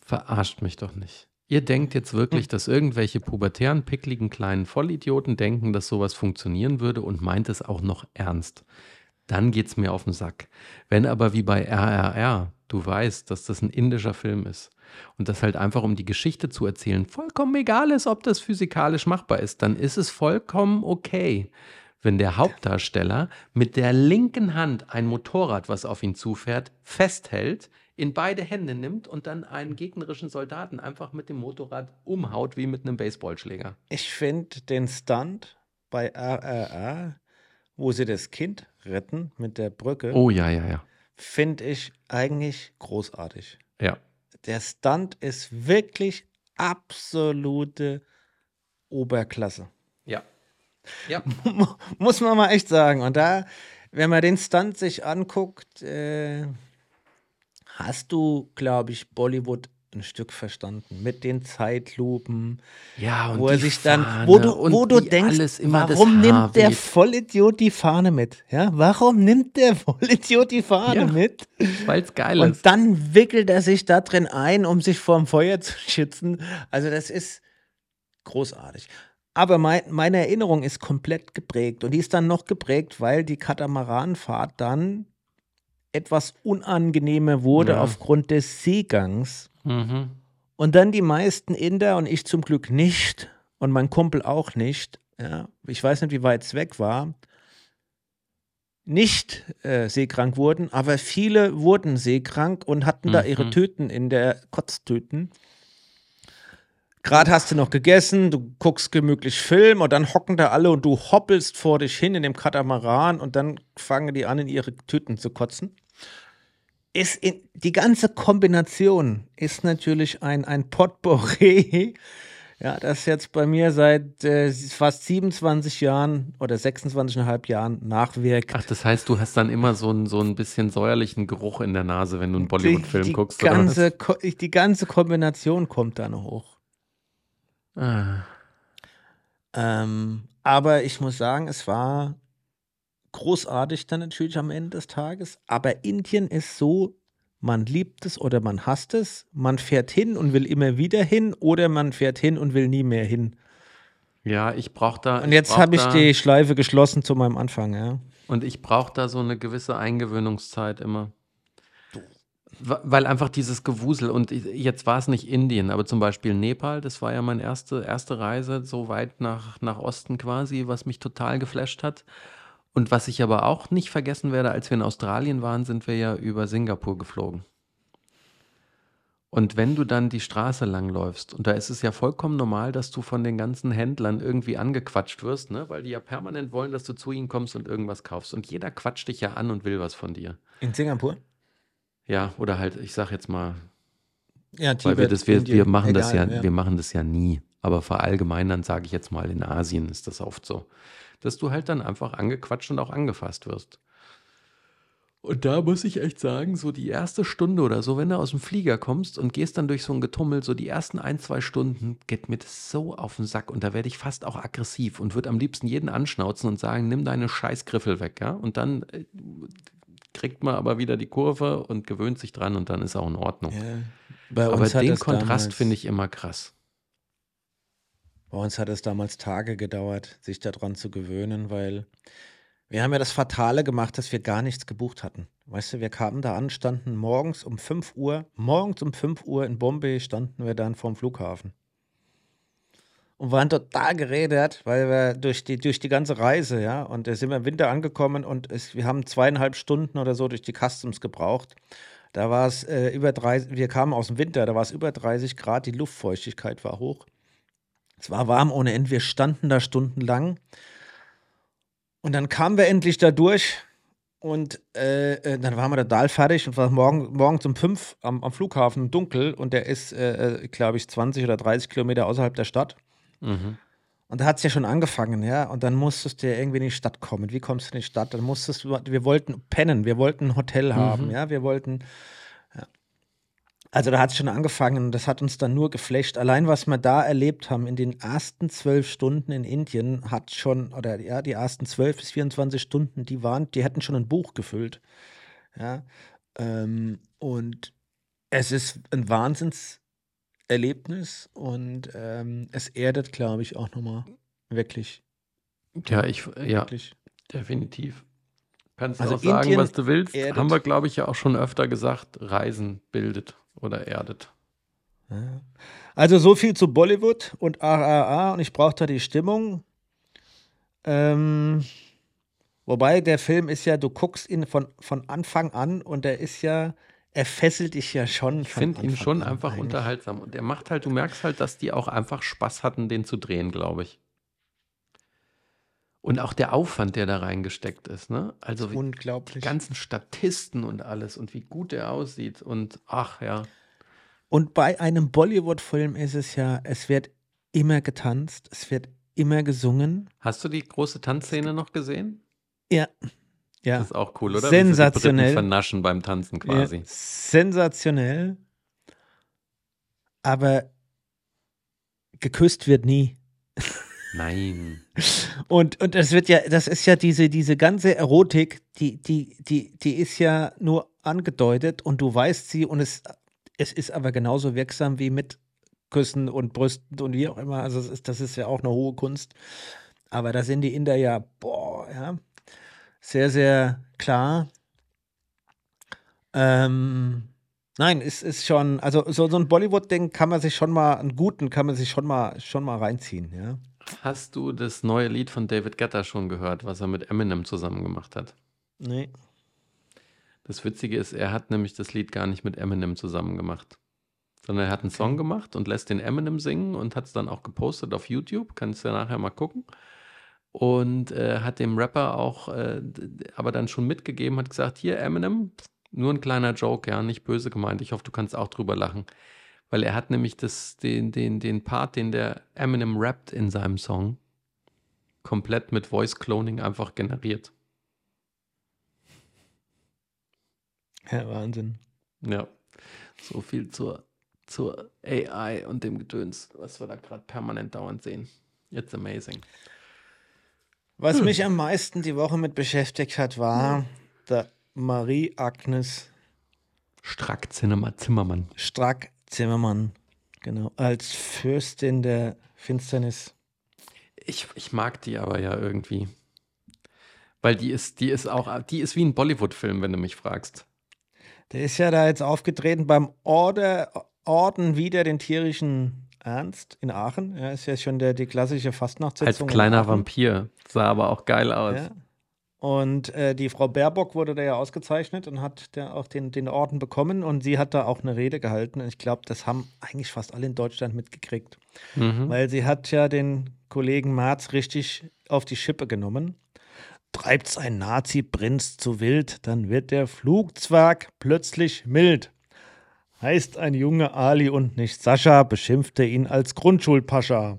verarscht mich doch nicht. Ihr denkt jetzt wirklich, dass irgendwelche pubertären, pickligen kleinen Vollidioten denken, dass sowas funktionieren würde und meint es auch noch ernst. Dann geht's mir auf den Sack. Wenn aber wie bei RRR du weißt, dass das ein indischer Film ist und das halt einfach um die Geschichte zu erzählen vollkommen egal ist, ob das physikalisch machbar ist, dann ist es vollkommen okay. wenn der Hauptdarsteller mit der linken Hand ein Motorrad, was auf ihn zufährt, festhält, in beide Hände nimmt und dann einen gegnerischen Soldaten einfach mit dem Motorrad umhaut wie mit einem Baseballschläger. Ich finde den Stunt bei RRR, wo sie das Kind retten mit der Brücke, Oh ja, ja, ja. finde ich eigentlich großartig. Ja. Der Stunt ist wirklich absolute Oberklasse. Ja. Ja. Muss man mal echt sagen. Und da, wenn man den Stunt sich anguckt, äh, hast du, glaube ich, Bollywood ein Stück verstanden. Mit den Zeitlupen, Ja, und wo er sich dann, Fahne wo du, und wo du denkst, warum nimmt der. Vollidiot die Fahne mit? Ja, warum nimmt der Vollidiot die Fahne Ja. mit? Weil's geil Und ist. dann wickelt er sich da drin ein, um sich vorm Feuer zu schützen. Also das ist großartig. Aber mein, meine Erinnerung ist komplett geprägt. Und die ist dann noch geprägt, weil die Katamaranfahrt dann etwas unangenehmer wurde Ja. aufgrund des Seegangs. Mhm. Und dann die meisten Inder und ich zum Glück nicht und mein Kumpel auch nicht. Ja, ich weiß nicht, wie weit es weg war. Nicht äh, seekrank wurden, aber viele wurden seekrank und hatten da ihre Mhm. Tüten in der Kotztüten. Gerade hast du noch gegessen, du guckst gemütlich Film und dann hocken da alle und du hoppelst vor dich hin in dem Katamaran und dann fangen die an, in ihre Tüten zu kotzen ist in, die ganze Kombination ist natürlich ein, ein Potpourri. Ja, das jetzt bei mir seit äh, fast 27 Jahren oder 26,5 Jahren nachwirkt. Ach, das heißt, du hast dann immer so einen, so ein bisschen säuerlichen Geruch in der Nase, wenn du einen Bollywood-Film guckst. oder ganze, was? Ko- die ganze Kombination kommt dann hoch. Ah, Ähm, aber ich muss sagen, es war großartig dann natürlich am Ende des Tages. Aber Indien ist so, man liebt es oder man hasst es. Man fährt hin und will immer wieder hin oder man fährt hin und will nie mehr hin. ja, ich brauche da. Und jetzt habe ich die Schleife geschlossen zu meinem Anfang, ja. Und ich brauche da so eine gewisse Eingewöhnungszeit immer. Weil einfach dieses Gewusel, und jetzt war es nicht Indien, aber zum Beispiel Nepal, das war ja meine erste, erste Reise so weit nach, nach Osten quasi, was mich total geflasht hat. Und was ich aber auch nicht vergessen werde, als wir in Australien waren, sind wir ja über Singapur geflogen. Und wenn du dann die Straße langläufst, und da ist es ja vollkommen normal, dass du von den ganzen Händlern irgendwie angequatscht wirst, ne? weil die ja permanent wollen, dass du zu ihnen kommst und irgendwas kaufst. Und jeder quatscht dich ja an und will was von dir. In Singapur? Ja, oder halt, ich sag jetzt mal, Ja, weil wir das, wir, Indien, wir machen das ja, egal, wir machen das ja nie. Aber verallgemeinern sage ich jetzt mal, in Asien ist das oft so, dass du halt dann einfach angequatscht und auch angefasst wirst. Und da muss ich echt sagen, so die erste Stunde oder so, wenn du aus dem Flieger kommst und gehst dann durch so ein Getummel, so die ersten ein, zwei Stunden geht mir das so auf den Sack und da werde ich fast auch aggressiv und würde am liebsten jeden anschnauzen und sagen, nimm deine Scheißgriffel weg, ja? Und dann äh, kriegt man aber wieder die Kurve und gewöhnt sich dran und dann ist auch in Ordnung. Ja. Bei Aber den Kontrast finde ich immer krass. Bei uns hat es damals Tage gedauert, sich daran zu gewöhnen, weil wir haben ja das Fatale gemacht, dass wir gar nichts gebucht hatten. Weißt du, wir kamen da an, standen morgens um 5 Uhr, morgens um 5 Uhr in Bombay standen wir dann vorm Flughafen. Und waren total geredet, weil wir durch die, durch die ganze Reise, ja, und da sind wir im Winter angekommen und es, wir haben zweieinhalb Stunden oder so durch die Customs gebraucht. Da war es äh, über 30, wir kamen aus dem Winter, da war es über 30 Grad, die Luftfeuchtigkeit war hoch. Es war warm ohne Ende, wir standen da stundenlang. Und dann kamen wir endlich da durch und äh, äh, dann waren wir total fertig und war morgen, morgens um fünf am, am Flughafen dunkel und der ist, äh, äh, glaube ich, 20 oder 30 Kilometer außerhalb der Stadt. Mhm. Und da hat es ja schon angefangen, ja. Und dann musstest du ja irgendwie in die Stadt kommen. Wie kommst du in die Stadt? Dann musstest du, wir wollten pennen, wir wollten ein Hotel haben, ja. Wir wollten. Also da hat es schon angefangen und das hat uns dann nur geflasht. Allein was wir da erlebt haben in den ersten zwölf Stunden in Indien hat schon, oder ja, die ersten zwölf bis 24 Stunden, die waren, die hätten schon ein Buch gefüllt. Ja. Ähm, und es ist ein Wahnsinnserlebnis und ähm, es erdet, glaube ich, auch nochmal wirklich, Ja, ich, ja, wirklich. definitiv. Kannst Also auch sagen, Indien was du willst. erdet- Haben wir, glaube ich, ja auch schon öfter gesagt, Reisen bildet oder erdet. Also so viel zu Bollywood und RRA und ich brauche da die Stimmung. Ähm, Wobei der Film ist ja, du guckst ihn von, von Anfang an und er ist ja, er fesselt dich ja schon. Ich finde ihn schon einfach eigentlich. unterhaltsam. Und er macht halt, du merkst halt, dass die auch einfach Spaß hatten, den zu drehen, glaube ich. Und auch der Aufwand, der da reingesteckt ist, ne? Also wie unglaublich. Die ganzen Statisten und alles und wie gut er aussieht und ach ja. Und bei einem Bollywood-Film ist es ja, es wird immer getanzt, es wird immer gesungen. Hast du die große Tanzszene noch gesehen? Ja. Ja. Das ist auch cool, oder? Sensationell. Vernaschen beim Tanzen quasi. Ja. Sensationell. Aber geküsst wird nie. Nein. Und, und das wird ja, das ist ja diese, diese ganze Erotik, die, die, die, die ist ja nur angedeutet und du weißt sie und es, es ist aber genauso wirksam wie mit Küssen und Brüsten und wie auch immer. Also das ist, das ist ja auch eine hohe Kunst. Aber da sind die Inder ja, boah, ja, sehr, sehr klar. Ähm, nein, es ist schon, also so, so ein Bollywood-Ding kann man sich schon mal, einen guten kann man sich schon mal, schon mal reinziehen, ja. Hast du das neue Lied von David Guetta schon gehört, was er mit Eminem zusammen gemacht hat? Nee. Das Witzige ist, er hat nämlich das Lied gar nicht mit Eminem zusammen gemacht. Sondern er hat einen okay. Song gemacht und lässt den Eminem singen und hat es dann auch gepostet auf YouTube. Kannst du ja nachher mal gucken und äh, hat dem Rapper auch äh, aber dann schon mitgegeben, hat gesagt, hier Eminem, nur ein kleiner Joke, ja, nicht böse gemeint. Ich hoffe, du kannst auch drüber lachen. Weil er hat nämlich das, den, den, den Part, den der Eminem rappt in seinem Song, komplett mit Voice Cloning einfach generiert. Ja, Wahnsinn. Ja, so viel zur, zur AI und dem Gedöns, was wir da gerade permanent dauernd sehen. It's amazing. Was hm. mich am meisten die Woche mit beschäftigt hat, war der Marie-Agnes Strack Zimmermann. Strack Zimmermann, genau. Als Fürstin der Finsternis. Ich, ich mag die aber ja irgendwie. Weil die ist, die ist auch, die ist wie ein Bollywood-Film, wenn du mich fragst. Der ist ja da jetzt aufgetreten beim Order, Orden wieder den tierischen Ernst in Aachen. Ja, ist ja schon der, die klassische Fastnachtssitzung. Als kleiner Vampir. Sah aber auch geil aus. Ja. Und äh, die Frau Baerbock wurde da ja ausgezeichnet und hat da auch den, den Orden bekommen. Und sie hat da auch eine Rede gehalten. Und ich glaube, das haben eigentlich fast alle in Deutschland mitgekriegt. Mhm. Weil sie hat ja den Kollegen Marz richtig auf die Schippe genommen. Treibt's ein Nazi-Prinz zu wild, dann wird der Flugzwerg plötzlich mild. Heißt ein Junge Ali und nicht Sascha, beschimpfte ihn als Grundschulpascha.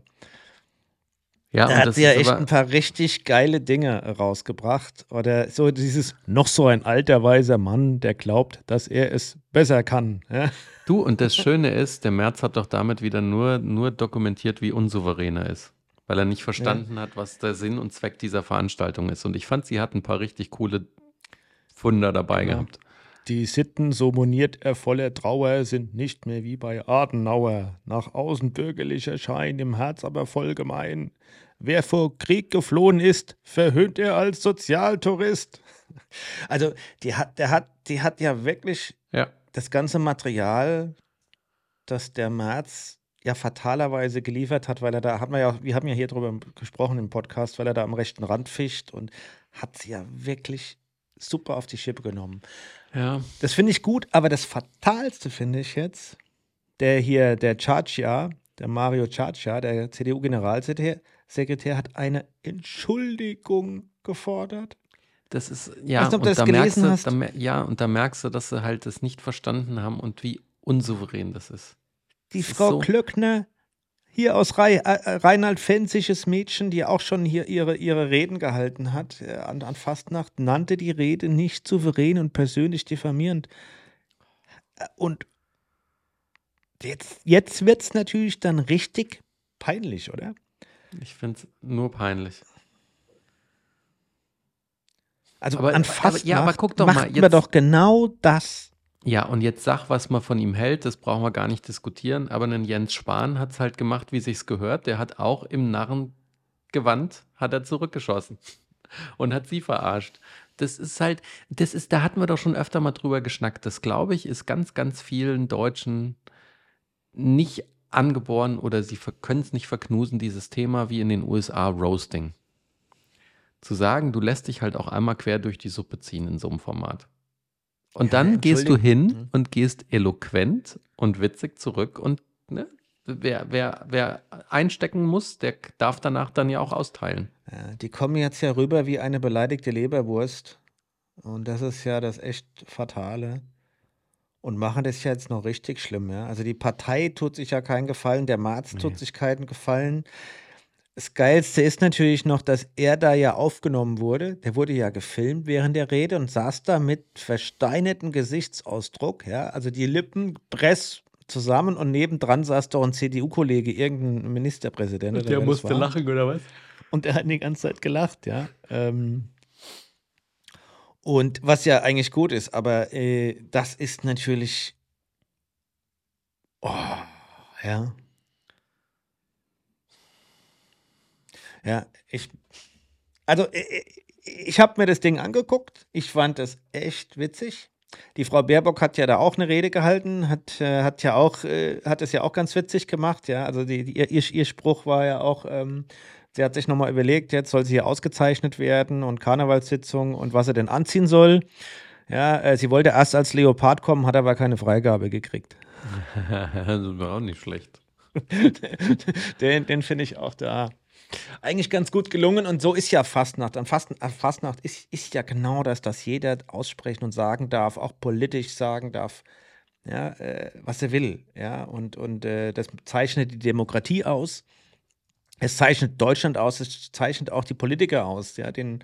Ja, da hat sie ja echt ein paar richtig geile Dinge rausgebracht. Oder so dieses noch so ein alter weiser Mann, der glaubt, dass er es besser kann. Ja? Du, und das Schöne ist, der Merz hat doch damit wieder nur, nur dokumentiert, wie unsouverän er ist. Weil er nicht verstanden ja. hat, was der Sinn und Zweck dieser Veranstaltung ist. Und ich fand, sie hat ein paar richtig coole Funder dabei ja. gehabt. Die Sitten, so moniert er voller Trauer, sind nicht mehr wie bei Adenauer. Nach außen bürgerlicher Schein, im Herz aber voll gemein. Wer vor Krieg geflohen ist, verhöhnt er als Sozialtourist. Also, die hat, der hat, die hat ja wirklich ja. das ganze Material, das der Merz ja fatalerweise geliefert hat, weil er da, haben wir ja, wir haben ja hier drüber gesprochen im Podcast, weil er da am rechten Rand fischt und hat sie ja wirklich super auf die Schippe genommen. Ja. Das finde ich gut, aber das Fatalste finde ich jetzt, der hier, der Chacha, der Mario Chacha, der CDU-Generalsekretär, hat eine Entschuldigung gefordert. Das ist, ja, weißt du, und da merkst du, da, ja, und da merkst du, dass sie halt das nicht verstanden haben und wie unsouverän das ist. Die das Frau so Klöckner hier aus Re äh, Reinhard Fenzisches Mädchen, die auch schon hier ihre, ihre Reden gehalten hat äh, an, an Fastnacht, nannte die Rede nicht souverän und persönlich diffamierend. Äh, und jetzt, jetzt wird es natürlich dann richtig peinlich, oder? Ich finde es nur peinlich. Also aber, an Fastnacht aber, ja, aber guck doch mal, jetzt, wir doch genau das. Ja, und jetzt sag, was man von ihm hält, das brauchen wir gar nicht diskutieren. Aber ein Jens Spahn hat es halt gemacht, wie sich's gehört. Der hat auch im Narrengewand hat er zurückgeschossen und hat sie verarscht. Das ist halt, das ist, da hatten wir doch schon öfter mal drüber geschnackt. Das glaube ich, ist ganz, ganz vielen Deutschen nicht angeboren oder sie können es nicht verknusen, dieses Thema wie in den USA Roasting. zu sagen, du lässt dich halt auch einmal quer durch die Suppe ziehen in so einem Format. Und Ja, dann gehst du hin entschuldigung. und gehst eloquent und witzig zurück und ne, wer, wer, wer einstecken muss, der darf danach dann ja auch austeilen. Ja, die kommen jetzt ja rüber wie eine beleidigte Leberwurst. Und das ist ja das echt Fatale. Und machen das ja jetzt noch richtig schlimm, ja. Also die Partei tut sich ja keinen Gefallen, der Marz tut Nee. sich keinen Gefallen. Das Geilste ist natürlich noch, dass er da ja aufgenommen wurde. Der wurde ja gefilmt während der Rede und saß da mit versteinertem Gesichtsausdruck, ja. Also die Lippen press zusammen und nebendran saß doch ein CDU-Kollege, irgendein Ministerpräsident. wer das war. lachen, oder was? Und er hat die ganze Zeit gelacht, ja. Ähm, und was ja eigentlich gut ist, aber äh, das ist natürlich. Oh, ja. Ja, ich. Also, äh, ich habe mir das Ding angeguckt. Ich fand das echt witzig. Die Frau Baerbock hat ja da auch eine Rede gehalten, hat, äh, hat ja auch, äh, hat es ja auch ganz witzig gemacht, ja. Also die, die, ihr, ihr Spruch war ja auch, ähm, sie hat sich nochmal überlegt, jetzt soll sie hier ausgezeichnet werden und Karnevalssitzung und was sie denn anziehen soll. Ja, äh, sie wollte erst als Leopard kommen, hat aber keine Freigabe gekriegt. das war auch nicht schlecht. den den finde ich auch da eigentlich ganz gut gelungen und so ist ja Fastnacht. An Fasten, äh, Fastnacht ist, ist ja genau das, dass jeder aussprechen und sagen darf, auch politisch sagen darf, ja, äh, was er will. Ja, und, und äh, das zeichnet die Demokratie aus. Es zeichnet Deutschland aus, es zeichnet auch die Politiker aus, ja, denen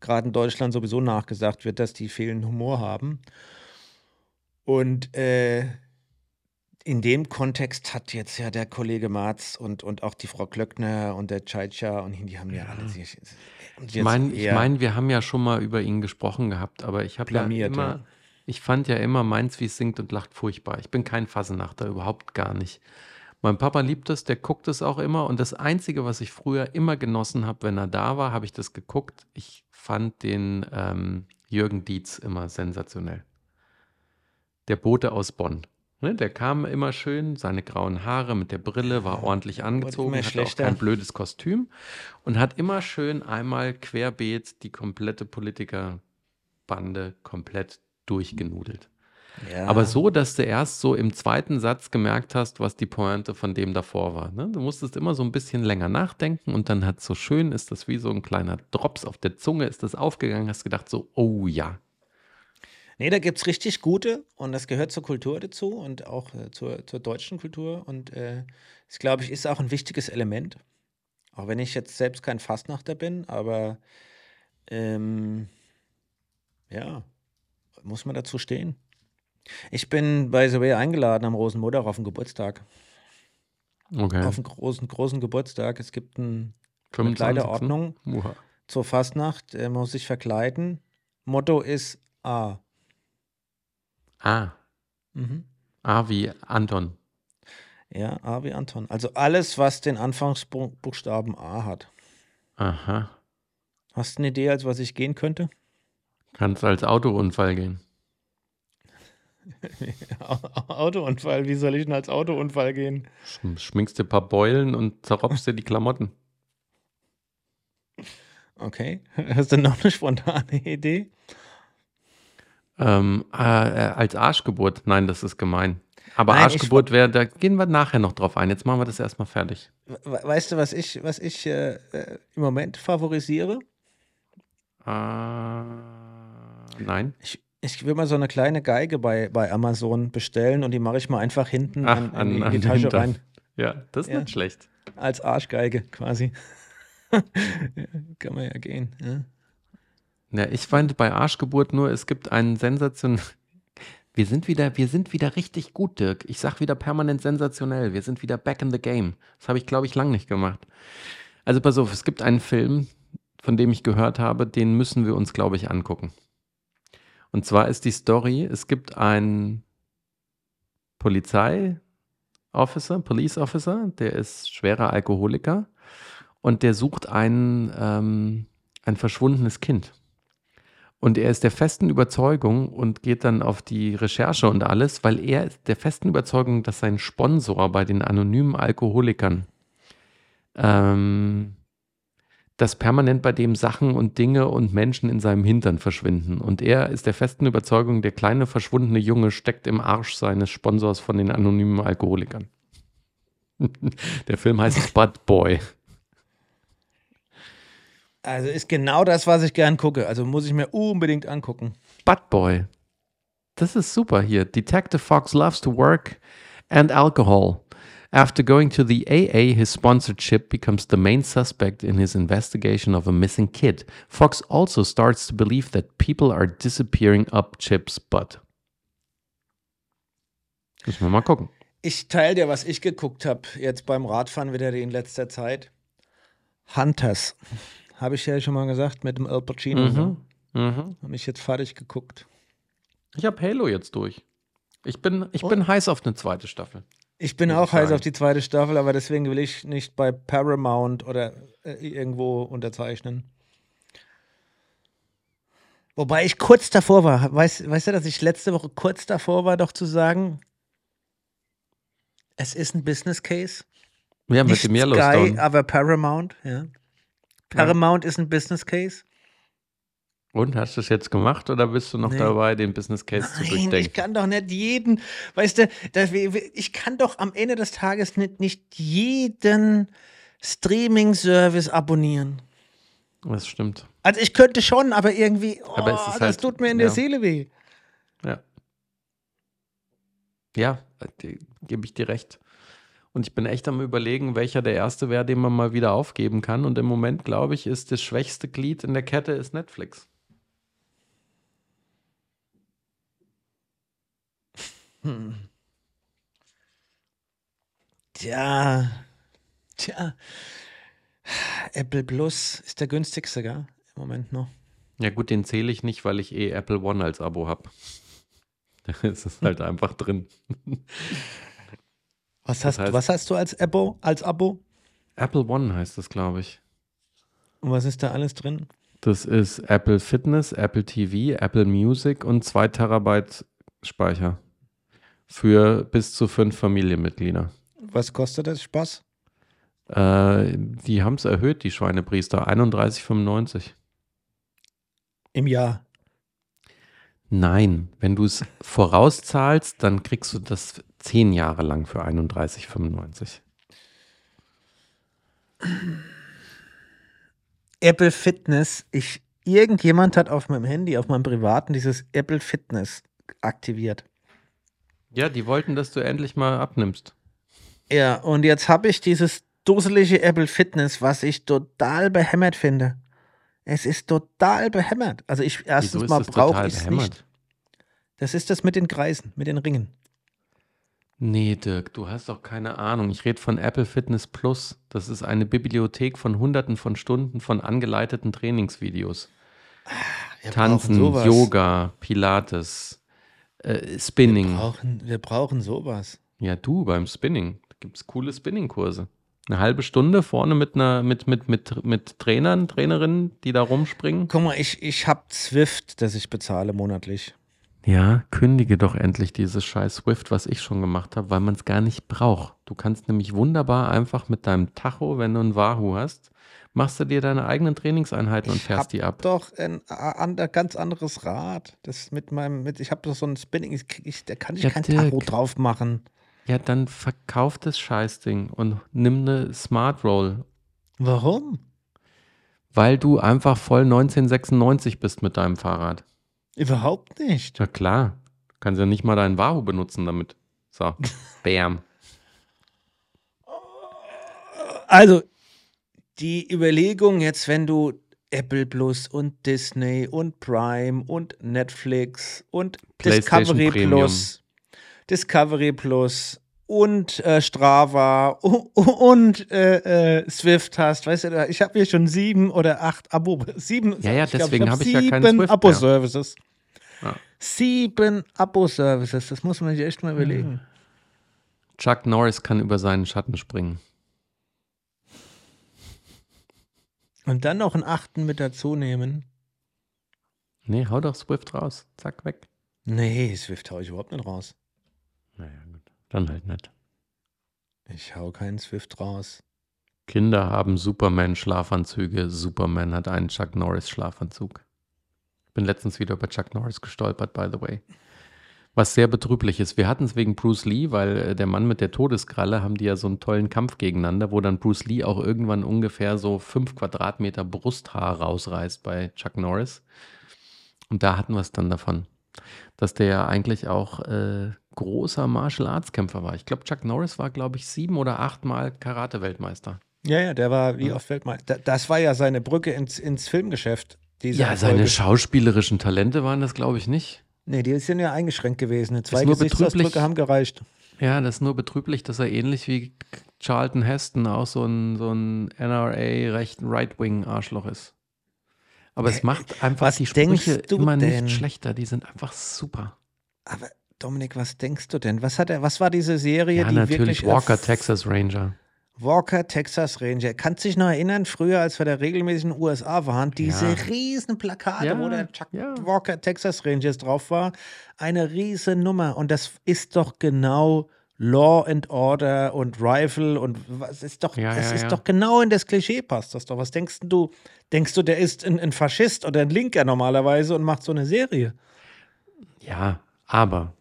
gerade in Deutschland sowieso nachgesagt wird, dass die fehlenden Humor haben. Und äh, in dem Kontext hat jetzt ja der Kollege Marz und, und auch die Frau Klöckner und der Tschajtscha und die haben ja, alle sich. Ich meine, ich mein, wir haben ja schon mal über ihn gesprochen gehabt, aber ich habe ja immer, ja. ich fand ja immer meins, wie es singt und lacht, furchtbar. Ich bin kein Fasenachter, überhaupt gar nicht. Mein Papa liebt es, der guckt es auch immer und das Einzige, was ich früher immer genossen habe, wenn er da war, habe ich das geguckt. Ich fand den ähm, Jürgen Dietz immer sensationell. Der Bote aus Bonn. Ne, der kam immer schön, seine grauen Haare mit der Brille, war ordentlich angezogen, hatte auch kein blödes Kostüm und hat immer schön einmal querbeet die komplette Politikerbande komplett durchgenudelt. Ja. Aber so, dass du erst so im zweiten Satz gemerkt hast, was die Pointe von dem davor war. Ne? Du musstest immer so ein bisschen länger nachdenken und dann hat so schön, ist das wie so ein kleiner Drops auf der Zunge, ist das aufgegangen, hast gedacht so, oh ja. Nee, da gibt es richtig gute und das gehört zur Kultur dazu und auch äh, zur, zur deutschen Kultur. Und äh, das, glaube ich, ist auch ein wichtiges Element. Auch wenn ich jetzt selbst kein Fastnachter bin, aber ähm, ja, muss man dazu stehen. Ich bin bei The Way eingeladen am Rosenmutter auf den Geburtstag. Okay. Auf einen großen, großen Geburtstag. Es gibt ein, eine 25. Kleiderordnung Uha. zur Fastnacht. Er muss sich verkleiden. Motto ist A. Ah, Mhm. ah wie Anton. Ja, A wie Anton. Also alles, was den Anfangsbuchstaben A hat. Aha. Hast du eine Idee, als was ich gehen könnte? Kannst als Autounfall gehen. Autounfall. Wie soll ich denn als Autounfall gehen? Schm- Schminkst dir ein paar Beulen und zerropfst dir die Klamotten. Okay. Hast du noch eine spontane Idee? Ähm, äh, äh, als Arschgeburt, nein, das ist gemein. Aber Nein, Arschgeburt wäre, da gehen wir nachher noch drauf ein. Jetzt machen wir das erstmal fertig. We- Weißt du, was ich, was ich äh, äh, im Moment favorisiere? Äh, nein. Ich, ich will mal so eine kleine Geige bei, bei Amazon bestellen und die mache ich mal einfach hinten Ach, an, an- in, die, an die Tasche Hintern. rein. Ja, das ist Ja. nicht schlecht. Als Arschgeige quasi. kann man ja gehen. Ja. Ja, ich fand bei Arschgeburt nur, es gibt einen Sensation. Wir sind wieder, wir sind wieder richtig gut, Dirk. Ich sag wieder permanent sensationell. Wir sind wieder back in the game. Das habe ich, glaube ich, lang nicht gemacht. Also pass auf, es gibt einen Film, von dem ich gehört habe, den müssen wir uns, glaube ich, angucken. Und zwar ist die Story, es gibt einen Polizei-Officer, Police Officer, der ist schwerer Alkoholiker und der sucht ein, ähm, ein verschwundenes Kind. Und er ist der festen Überzeugung und geht dann auf die Recherche und alles, weil er ist der festen Überzeugung, dass sein Sponsor bei den anonymen Alkoholikern, ähm, dass permanent bei dem Sachen und Dinge und Menschen in seinem Hintern verschwinden. Und er ist der festen Überzeugung, der kleine verschwundene Junge steckt im Arsch seines Sponsors von den anonymen Alkoholikern. der Film heißt Bud Boy. Also ist genau das, was ich gern gucke. Also muss ich mir unbedingt angucken. Bud Boy. Das ist super hier. Detective Fox loves to work and alcohol. After going to the AA, his sponsored ship becomes the main suspect in his investigation of a missing kid. Fox also starts to believe that people are disappearing up Chip's butt. Müssen wir mal gucken. Ich teile dir, was ich geguckt habe, jetzt beim Radfahren wieder in letzter Zeit. Hunters. Habe ich ja schon mal gesagt, mit dem Al Pacino. Mhm. Mhm. Habe ich jetzt fertig geguckt. Ich habe Halo jetzt durch. Ich bin, ich bin heiß auf eine zweite Staffel. Ich bin auch heiß auf die zweite Staffel, aber deswegen will ich nicht bei Paramount oder äh, irgendwo unterzeichnen. Wobei ich kurz davor war. Weißt, weißt du, dass ich letzte Woche kurz davor war, doch zu sagen, es ist ein Business Case. Ja, mit Nicht dem Sky, Yellowstone. aber Paramount, ja. Paramount ist ein Business Case. Und hast du es jetzt gemacht oder bist du noch Nee. dabei, den Business Case zu Nein, durchdenken? ich kann doch nicht jeden, weißt du, ich kann doch am Ende des Tages nicht, nicht jeden Streaming-Service abonnieren. Das stimmt. Also ich könnte schon, aber irgendwie, oh, Aber das halt- tut mir in der ja. Seele weh. Ja. Ja, gebe ich dir recht. Und ich bin echt am überlegen, welcher der erste wäre, den man mal wieder aufgeben kann. Und im Moment, glaube ich, ist das schwächste Glied in der Kette ist Netflix. Tja, tja, Apple Plus ist der günstigste, gell? Im Moment noch. Ja gut, den zähle ich nicht, weil ich eh Apple One als Abo habe. Da ist es halt einfach drin. Was hast, heißt- was hast du als Abo? Als Abo? Apple One heißt das, glaube ich. Und was ist da alles drin? Das ist Apple Fitness, Apple TV, Apple Music und 2 Terabyte Speicher. Für bis zu fünf Familienmitglieder. Was kostet das? Spaß? Äh, die haben es erhöht, die Schweinepriester. 31,95. Im Jahr. Nein, wenn du es vorauszahlst, dann kriegst du das zehn Jahre lang für 31,95. Apple Fitness. Ich, irgendjemand hat auf meinem Handy, auf meinem privaten, dieses Apple Fitness aktiviert. Ja, die wollten, dass du endlich mal abnimmst. Ja, und jetzt habe ich dieses dusselige Apple Fitness, was ich total behämmert finde. Es ist total behämmert. Also ich erstens mal brauche ich es nicht. Das ist das mit den Kreisen, mit den Ringen. Nee, Dirk, du hast doch keine Ahnung. Ich rede von Apple Fitness Plus. Das ist eine Bibliothek von hunderten von Stunden von angeleiteten Trainingsvideos. Wir Tanzen. Yoga, Pilates, äh, Spinning. Wir brauchen, wir brauchen sowas. Ja, du beim Spinning. Da gibt es coole Spinning-Kurse. Eine halbe Stunde vorne mit einer, mit, mit, mit, mit Trainern, Trainerinnen, die da rumspringen. Guck mal, ich, ich habe Zwift, das ich bezahle monatlich. Ja, kündige doch endlich dieses scheiß Swift, was ich schon gemacht habe, weil man es gar nicht braucht. Du kannst nämlich wunderbar einfach mit deinem Tacho, wenn du ein Wahoo hast, machst du dir deine eigenen Trainingseinheiten und fährst die ab. doch ein, ein, ein ganz anderes Rad. Das mit meinem, mit, ich habe doch so ein Spinning, ich, da kann ich Ja, kein Dirk. Tacho drauf machen. Ja, dann verkauf das Scheißding und nimm eine Smart Roll, Warum? weil du einfach voll 1996 bist mit deinem Fahrrad. Überhaupt nicht. Ja klar, du kannst ja nicht mal deinen Wahoo benutzen damit. So, bam. Also, die Überlegung jetzt, wenn du Apple Plus und Disney und Prime und Netflix und Discovery Premium. Plus, Discovery Plus und äh, Strava u- u- und äh, äh, Swift hast, weißt du, ich habe hier schon sieben oder acht Abo, sieben, Ja, ja, ich deswegen hab hab ich ja keinen sieben Swift. Abo-Services. Ja. Sieben Abo-Services, das muss man sich echt mal überlegen. Chuck Norris kann über seinen Schatten springen. Und dann noch einen achten mit dazu nehmen. Nee, hau doch Swift raus. Zack, weg. Nee, Swift hau ich überhaupt nicht raus. Naja, gut. Dann halt nicht. Ich hau keinen Swift raus. Kinder haben Superman-Schlafanzüge. Superman hat einen Chuck Norris-Schlafanzug. Bin letztens wieder über Chuck Norris gestolpert, by the way. Was sehr betrüblich ist. Wir hatten es wegen Bruce Lee, weil äh, der Mann mit der Todeskralle haben die ja so einen tollen Kampf gegeneinander, wo dann Bruce Lee auch irgendwann ungefähr so fünf Quadratmeter Brusthaar rausreißt bei Chuck Norris. Und da hatten wir es dann davon, dass der ja eigentlich auch äh, großer Martial Arts Kämpfer war. Ich glaube, Chuck Norris war, glaube ich, sieben oder achtmal Karate-Weltmeister. Ja, ja, der war wie oft Weltmeister. Das war ja seine Brücke ins, ins Filmgeschäft. Ja, seine schauspielerischen Talente waren das, glaube ich, nicht. Nee, die sind ja eingeschränkt gewesen. Zwei Gesichtsausdrücke haben gereicht. Ja, das ist nur betrüblich, dass er ähnlich wie Charlton Heston auch so ein, so ein NRA-rechten Right-Wing-Arschloch ist. Aber es macht einfach was die Sprüche immer denn? nicht schlechter. Die sind einfach super. Aber Dominik, was denkst du denn? Was hat er, was war diese Serie, Ja, die natürlich wirklich Walker, Texas Ranger. Walker, Texas Ranger. Kannst dich noch erinnern, früher, als wir da regelmäßig in den USA waren, diese Ja. riesen Plakate, Ja, wo der Chuck ja. Walker, Texas Rangers drauf war. Eine riesen Nummer. Und das ist doch genau Law and Order und Rifle und was ist doch, Ja, das ja, ist ja. doch genau in das Klischee passt das doch. Was denkst du? Denkst du, der ist ein, ein Faschist oder ein Linker normalerweise und macht so eine Serie? Ja, aber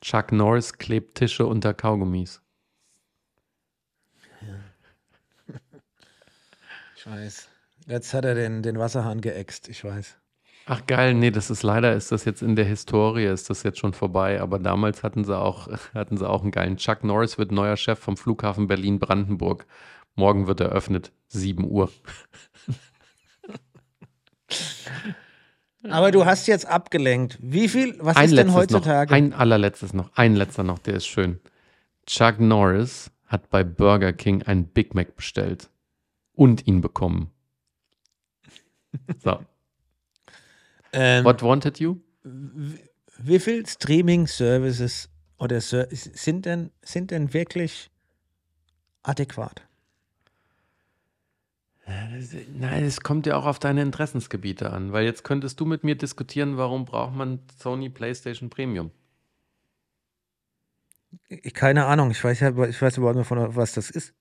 Chuck Norris klebt Tische unter Kaugummis. Ich weiß. Jetzt hat er den, den Wasserhahn geäxt, ich weiß. Ach geil, nee, das ist leider, ist das jetzt in der Historie, ist das jetzt schon vorbei, aber damals hatten sie auch, hatten sie auch einen geilen. Chuck Norris wird neuer Chef vom Flughafen Berlin-Brandenburg. Morgen wird eröffnet, 7 Uhr. Aber du hast jetzt abgelenkt. Wie viel, was ein ist denn heutzutage? noch, ein allerletztes noch, ein letzter noch, der ist schön. Chuck Norris hat bei Burger King einen Big Mac bestellt und ihn bekommen. So, ähm, what wanted you? wie viel Streaming-Services oder Ser sind denn, sind denn wirklich adäquat? Nein, es kommt ja auch auf deine Interessensgebiete an, weil jetzt könntest du mit mir diskutieren, warum braucht man Sony PlayStation Premium? Ich, keine Ahnung, ich weiß ja, ich weiß überhaupt nicht, von was das ist.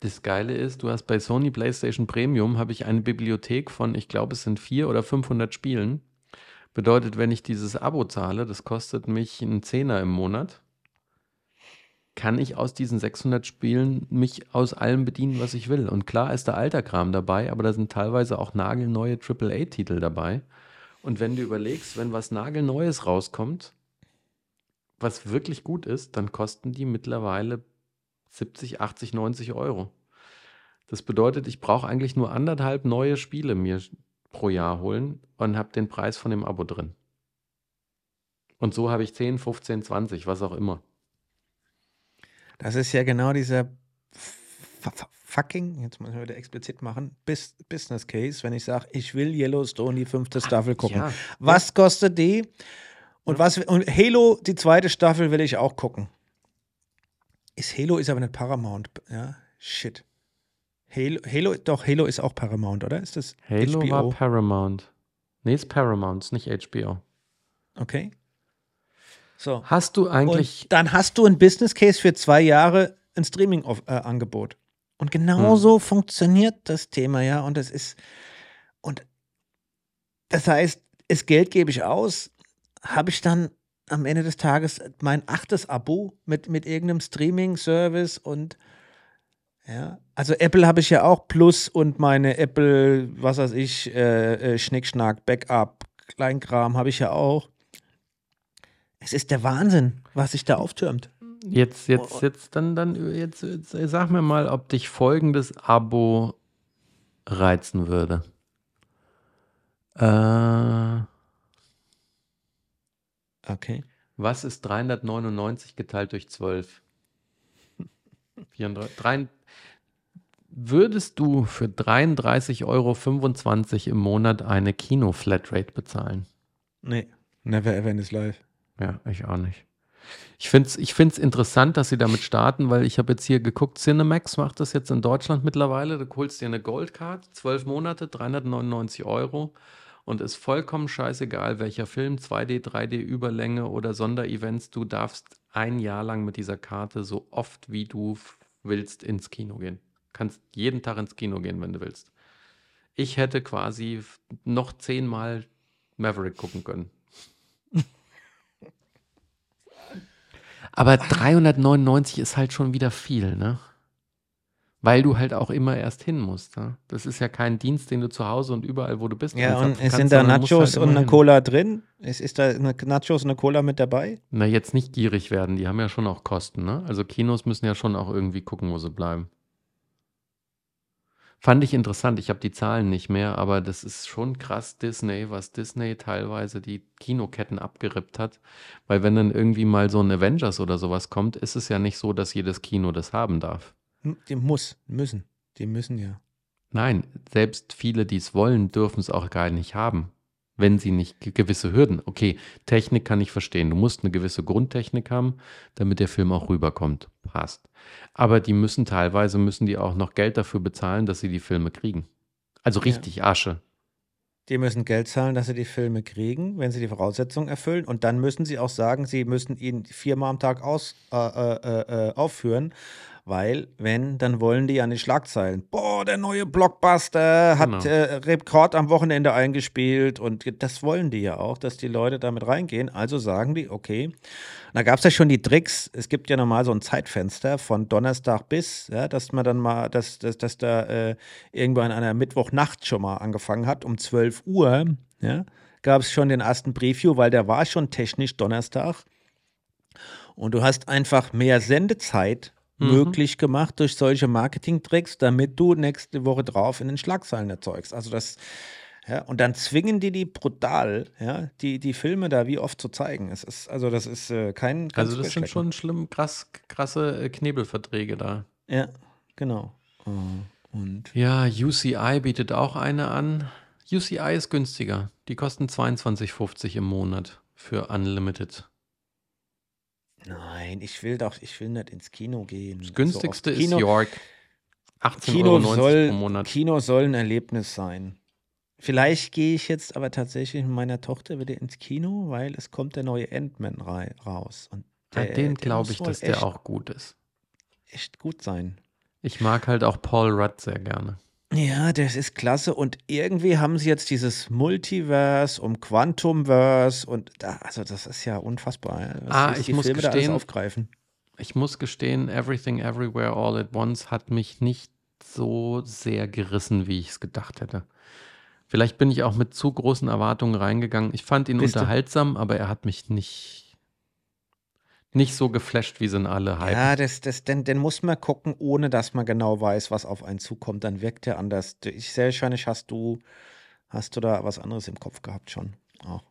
Das Geile ist, du hast bei Sony PlayStation Premium habe ich eine Bibliothek von, ich glaube, es sind 400 oder 500 Spielen. Bedeutet, wenn ich dieses Abo zahle, das kostet mich einen Zehner im Monat, kann ich aus diesen 600 Spielen mich aus allem bedienen, was ich will. Und klar ist da alter Kram dabei, aber da sind teilweise auch nagelneue AAA-Titel dabei. Und wenn du überlegst, wenn was nagelneues rauskommt, was wirklich gut ist, dann kosten die mittlerweile 70, 80, 90 Euro. Das bedeutet, ich brauche eigentlich nur anderthalb neue Spiele mir pro Jahr holen und habe den Preis von dem Abo drin. Und so habe ich 10, 15, 20, was auch immer. Das ist ja genau dieser fucking, jetzt muss ich wieder explizit machen, Bus Business Case, wenn ich sage, ich will Yellowstone die fünfte Staffel gucken. ja. Was kostet die? Und was und Halo, die zweite Staffel will ich auch gucken. Ist Halo ist aber nicht Paramount, ja? Shit. Halo, Halo, doch, Halo ist auch Paramount, oder? Ist das Halo HBO? war Paramount. Nee, ist Paramount, ist nicht HBO. okay. So. Hast du eigentlich. Und dann hast du ein Business Case für zwei Jahre ein Streaming-Angebot. Und genau Hm. so funktioniert das Thema, ja. Und das ist, und das heißt, das Geld gebe ich aus, habe ich dann am Ende des Tages mein achtes Abo mit, mit irgendeinem Streaming-Service und ja, also Apple habe ich ja auch Plus und meine Apple, was weiß ich, äh, äh, Schnickschnack, Backup, Kleinkram habe ich ja auch. Es ist der Wahnsinn, was sich da auftürmt. Jetzt, jetzt, jetzt, dann, dann, jetzt, jetzt sag mir mal, ob dich folgendes Abo reizen würde. Äh, Okay. was ist 399 geteilt durch 12? 34, drei- würdest du für 33,25 Euro im Monat eine Kino-Flatrate bezahlen? Nee, never ever in his life. Ja, ich auch nicht. Ich finde es ich find's interessant, dass sie damit starten, weil ich habe jetzt hier geguckt, Cinemax macht das jetzt in Deutschland mittlerweile. Du holst dir eine Goldcard, 12 Monate, 399 Euro und ist vollkommen scheißegal, welcher Film, 2D, 3D, Überlänge oder Sonderevents, du darfst ein Jahr lang mit dieser Karte so oft wie du willst ins Kino gehen. Kannst jeden Tag ins Kino gehen, wenn du willst. Ich hätte quasi noch zehnmal Maverick gucken können. Aber 399 ist halt schon wieder viel, ne? Weil du halt auch immer erst hin musst. Ne? Das ist ja kein Dienst, den du zu Hause und überall, wo du bist. Ja, und kannst, sind da Nachos halt und eine hin. Cola drin? Ist, ist da eine Nachos und eine Cola mit dabei? Na, jetzt nicht gierig werden, die haben ja schon auch Kosten, ne? Also Kinos müssen ja schon auch irgendwie gucken, wo sie bleiben. Fand ich interessant, ich habe die Zahlen nicht mehr, aber das ist schon krass Disney, was Disney teilweise die Kinoketten abgerippt hat. Weil wenn dann irgendwie mal so ein Avengers oder sowas kommt, ist es ja nicht so, dass jedes Kino das haben darf. Hm, Die muss, müssen. Die müssen ja. Nein, selbst viele, die es wollen, dürfen es auch gar nicht haben, wenn sie nicht ge- gewisse Hürden. Okay, Technik kann ich verstehen. Du musst eine gewisse Grundtechnik haben, damit der Film auch rüberkommt. Passt. Aber die müssen teilweise müssen die auch noch Geld dafür bezahlen, dass sie die Filme kriegen. Also richtig Asche. Die müssen Geld zahlen, dass sie die Filme kriegen, wenn sie die Voraussetzungen erfüllen. Und dann müssen sie auch sagen, sie müssen ihn viermal am Tag aus, äh, äh, äh, aufführen. Weil, wenn, dann wollen die an die Schlagzeilen. Boah, der neue Blockbuster hat Genau. äh, Rekord am Wochenende eingespielt. Und das wollen die ja auch, dass die Leute damit reingehen. Also sagen die, okay. Da gab es ja schon die Tricks. Es gibt ja normal so ein Zeitfenster von Donnerstag bis, ja, dass man dann mal, dass, dass, dass da äh, irgendwann an einer Mittwochnacht schon mal angefangen hat, um 12 Uhr, ja, gab es schon den ersten Preview, weil der war schon technisch Donnerstag. Und du hast einfach mehr Sendezeit Mhm. möglich gemacht durch solche Marketing-Tricks, damit du nächste Woche drauf in den Schlagzeilen erzeugst. Also das, ja, und dann zwingen die die brutal, ja, die, die Filme da wie oft zu zeigen. Es ist, also das ist äh, kein Also das sind schon schlimm, krass, krasse äh, Knebelverträge da. Ja, genau. Äh, Und Ja, UCI bietet auch eine an. UCI ist günstiger. Die kosten 22,50 im Monat für Unlimited. Nein, ich will doch, ich will nicht ins Kino gehen. Das So günstigste oft. ist Kino, York. 18,90 Kino Euro soll, pro Monat. Kino soll ein Erlebnis sein. Vielleicht gehe ich jetzt aber tatsächlich mit meiner Tochter wieder ins Kino, weil es kommt der neue Ant-Man raus. Und Ja, der, den der glaube ich, dass der auch gut ist. echt gut sein. Ich mag halt auch Paul Rudd sehr gerne. Ja, das ist klasse. Und irgendwie haben sie jetzt dieses Multiverse um Quantumverse und da, also das ist ja unfassbar. was Ah, ich muss Filme gestehen, aufgreifen. Ich muss gestehen, Everything Everywhere All at Once hat mich nicht so sehr gerissen, wie ich es gedacht hätte. Vielleicht bin ich auch mit zu großen Erwartungen reingegangen. Ich fand ihn Bist du? unterhaltsam, aber er hat mich nicht, nicht so geflasht, wie sind alle hypen. Ja, das, das, den, den muss man gucken, ohne dass man genau weiß, was auf einen zukommt. Dann wirkt er anders. Ich sehr wahrscheinlich hast du, hast du da was anderes im Kopf gehabt schon. Auch.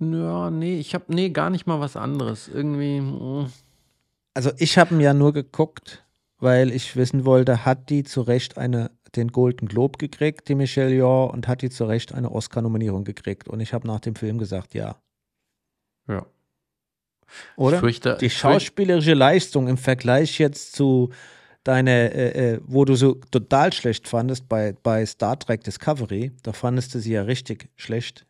Ja, nee, ich habe nee, gar nicht mal was anderes. Irgendwie, mm, Also ich habe ihn ja nur geguckt, weil ich wissen wollte, hat die zu Recht eine, den Golden Globe gekriegt, die Michelle Yeoh, und hat die zu Recht eine Oscar-Nominierung gekriegt. Und ich habe nach dem Film gesagt, ja. ja. Oder? Ich fürchte, die schauspielerische Leistung im Vergleich jetzt zu deiner, äh, äh, wo du so total schlecht fandest bei, bei Star Trek Discovery, da fandest du sie ja richtig schlecht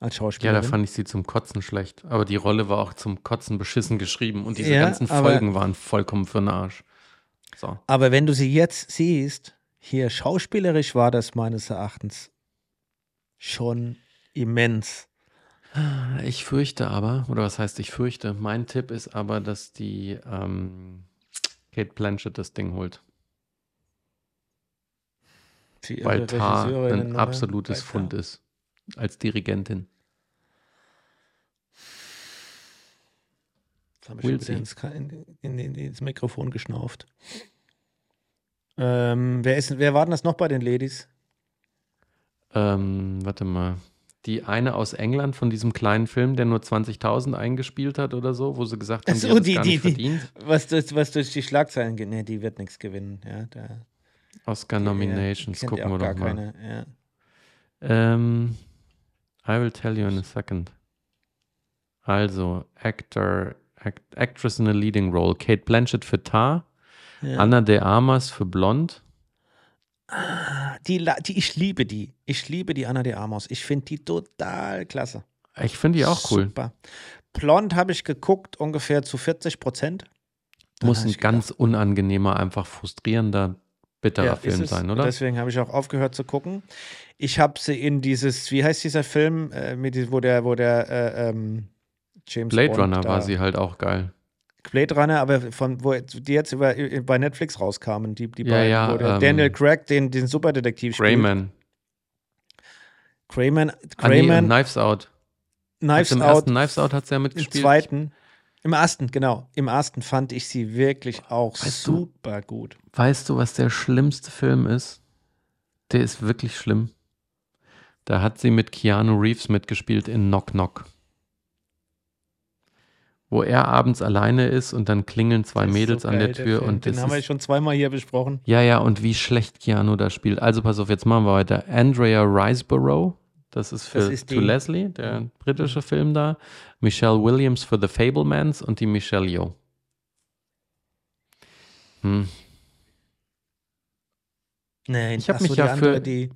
als Ja, Schauspielerin. da fand ich sie zum Kotzen schlecht. Aber die Rolle war auch zum Kotzen beschissen geschrieben und diese Ja, ganzen Folgen waren vollkommen für den Arsch. So. Aber wenn du sie jetzt siehst, hier schauspielerisch war das meines Erachtens schon immens. Ich fürchte aber, oder was heißt ich fürchte, mein Tipp ist aber, dass die ähm, Kate Blanchett das Ding holt. Sie ihre Weil Tar ein oder- absolutes bei Fund ist. Als Dirigentin. Jetzt habe ich Will schon ins, in, in, ins Mikrofon geschnauft. Ähm, wer, ist, wer war denn das noch bei den Ladies? Ähm, warte mal. Die eine aus England von diesem kleinen Film, der nur 20.000 eingespielt hat oder so, wo sie gesagt haben, Ach die so, hat die- gar die- nicht die- verdient. Was, durch, was durch die Schlagzeilen geht. Nee, die wird nichts gewinnen. Ja, da, Oscar Nominations, kennt gucken wir doch mal. keine. Ja. Ähm, I will tell you in a second. Also, Actor, Act, Actress in a Leading Role. Kate Blanchett für Tar, Ja. Anna de Armas für Blond. Die, die, ich liebe die. Ich liebe die Anna de Amos. Ich finde die total klasse. Ich finde die auch cool. Super. Blond habe ich geguckt, ungefähr zu 40 Prozent. Muss ein ganz unangenehmer, einfach frustrierender bitterer Ja, Film es. sein, oder? Deswegen habe ich auch aufgehört zu gucken. Ich habe sie in dieses, wie heißt dieser Film, äh, mit, wo der, wo der äh, ähm, James Blade Bond Runner war sie halt auch geil. Blade Runner, aber von wo die jetzt über, bei Netflix rauskamen, die, die Ja, beiden, ja, wo der ähm, Daniel Craig den, den Superdetektiv spielt. Crayman, Ah, nee, und Crayman, Knives Out. Knives Im Out, ersten Knives Out hat sie ja im mitgespielt. zweiten, im ersten, genau, im ersten fand ich sie wirklich auch Weißt du- super gut. Weißt du, was der schlimmste Film ist? Der ist wirklich schlimm. Da hat sie mit Keanu Reeves mitgespielt in Knock Knock. Wo er abends alleine ist und dann klingeln zwei Mädels so an der geil, Tür Film. und den das haben wir schon zweimal hier besprochen. Ja, ja, und wie schlecht Keanu da spielt. Also pass auf, jetzt machen wir weiter. Andrea Riseborough, das ist für Das ist To Leslie, der britische Film da. Michelle Williams für The Fablemans und die Michelle Yeoh. Hm. Nein, Ich hab ach so, mich die ja andere, für- die.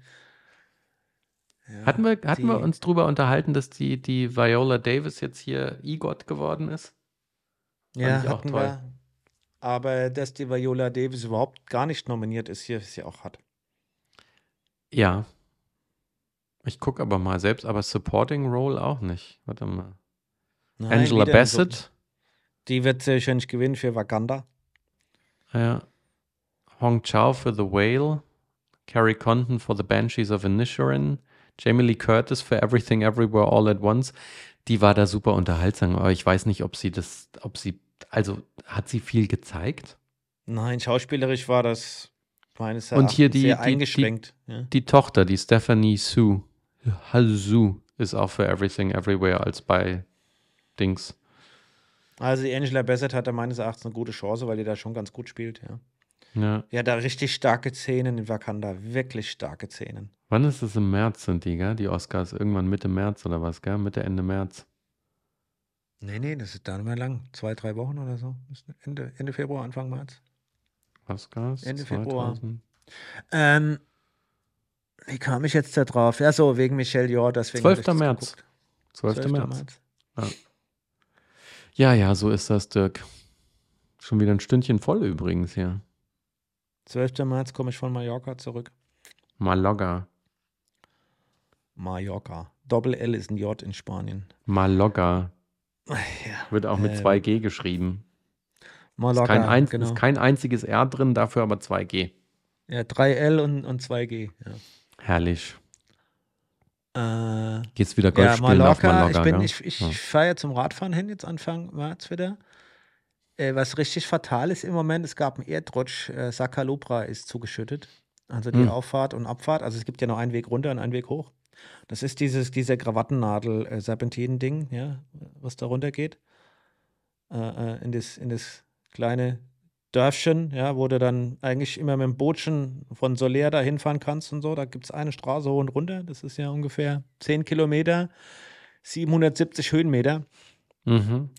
Ja, Hatten wir, hatten wir uns drüber unterhalten, dass die, die Viola Davis jetzt hier EGOT geworden ist? Ja, ich auch hatten toll. wir. Aber dass die Viola Davis überhaupt gar nicht nominiert ist, hier ist sie auch hat. Ja. Ich gucke aber mal selbst, aber Supporting Role auch nicht. Warte mal. Nein, Angela in so- Bassett. Die wird sehr wahrscheinlich gewinnen für Wakanda. Ja. Hong Chao für The Whale. Carrie Condon for The Banshees of Inisherin. Jamie Lee Curtis für Everything Everywhere All at Once. Die war da super unterhaltsam, aber ich weiß nicht, ob sie das, ob sie, also hat sie viel gezeigt? Nein, schauspielerisch war das meines Und hier Erachtens die- sehr die- die- eingeschränkt. ja. Die Tochter, die Stephanie Sue, Hazu, ist auch für Everything Everywhere als bei Dings. Also die Angela Bassett hat da meines Erachtens eine gute Chance, weil die da schon ganz gut spielt. Ja, Ja. ja da richtig starke Szenen in Wakanda, wirklich starke Szenen. Wann ist es im März, sind die, gell? Die Oscars irgendwann Mitte März oder was, gell? Mitte, Ende März. Nee, nee, das ist da nicht mehr lang. Zwei, drei Wochen oder so. Ende, Ende Februar, Anfang März. Oscars? Ende Februar. 2000. Ähm, wie kam ich jetzt da drauf? Ja, so, wegen Michelle Yeoh, deswegen. 12. hab ich das März. geguckt. 12. März. Ja, ja, so ist das, Dirk. Schon wieder ein Stündchen voll übrigens hier. 12. März komme ich von Mallorca zurück. Malaga. Mallorca. Doppel L ist ein J in Spanien. Malaga. Ja, Wird auch mit Ähm, 2G geschrieben. Ist Mallorca, kein, ein, genau. ist kein einziges R drin, dafür aber 2G. ja, 3L und, und 2G. Herrlich. Ja. Äh, Geht's wieder Golf ja, spielen auf Mallorca, ich, bin, gell? ich, ich Ja. fahre ja zum Radfahren hin, jetzt Anfang März wieder. Äh, was richtig fatal ist im Moment, es gab einen Erdrutsch, äh, Sakalupra ist zugeschüttet. Also die Hm. Auffahrt und Abfahrt. Also es gibt ja noch einen Weg runter und einen Weg hoch. Das ist dieses, dieser Krawattennadel-Serpentinen-Ding, ja, was da runter geht. Äh, äh, in, das, in das kleine Dörfchen, ja, wo du dann eigentlich immer mit dem Bootchen von Soler da hinfahren kannst und so. Da gibt es eine Straße hoch und runter. Das ist ja ungefähr 10 Kilometer, 770 Höhenmeter. Mhm.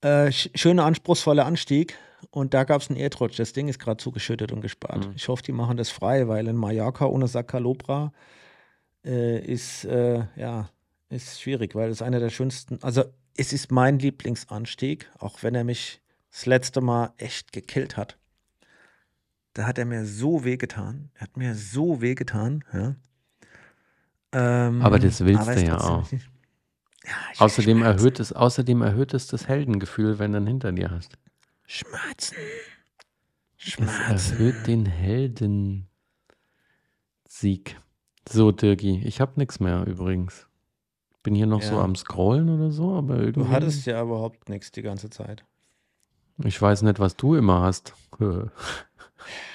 Äh, sch- schöner, anspruchsvoller Anstieg. Und da gab es einen Erdrutsch. Das Ding ist gerade zugeschüttet und gespart. Mhm. Ich hoffe, die machen das frei, weil in Mallorca ohne Sakalobra äh, ist, äh, ja, ist schwierig, weil es einer der schönsten, also es ist mein Lieblingsanstieg, auch wenn er mich das letzte Mal echt gekillt hat. Da hat er mir so wehgetan. Er hat mir so wehgetan, ja. Ähm, Aber das willst aber du ja auch. nicht- Ja, Außerdem Schmerzen. erhöht, es, außerdem erhöht es das Heldengefühl, wenn du ihn hinter dir hast. Schmerzen. Es Schmerzen. erhöht den Heldensieg. So, Dirki, ich habe nichts mehr übrigens. Bin hier noch so Ja. am Scrollen oder so, aber irgendwie. Du hattest ja überhaupt nichts die ganze Zeit. Ich weiß nicht, was du immer hast.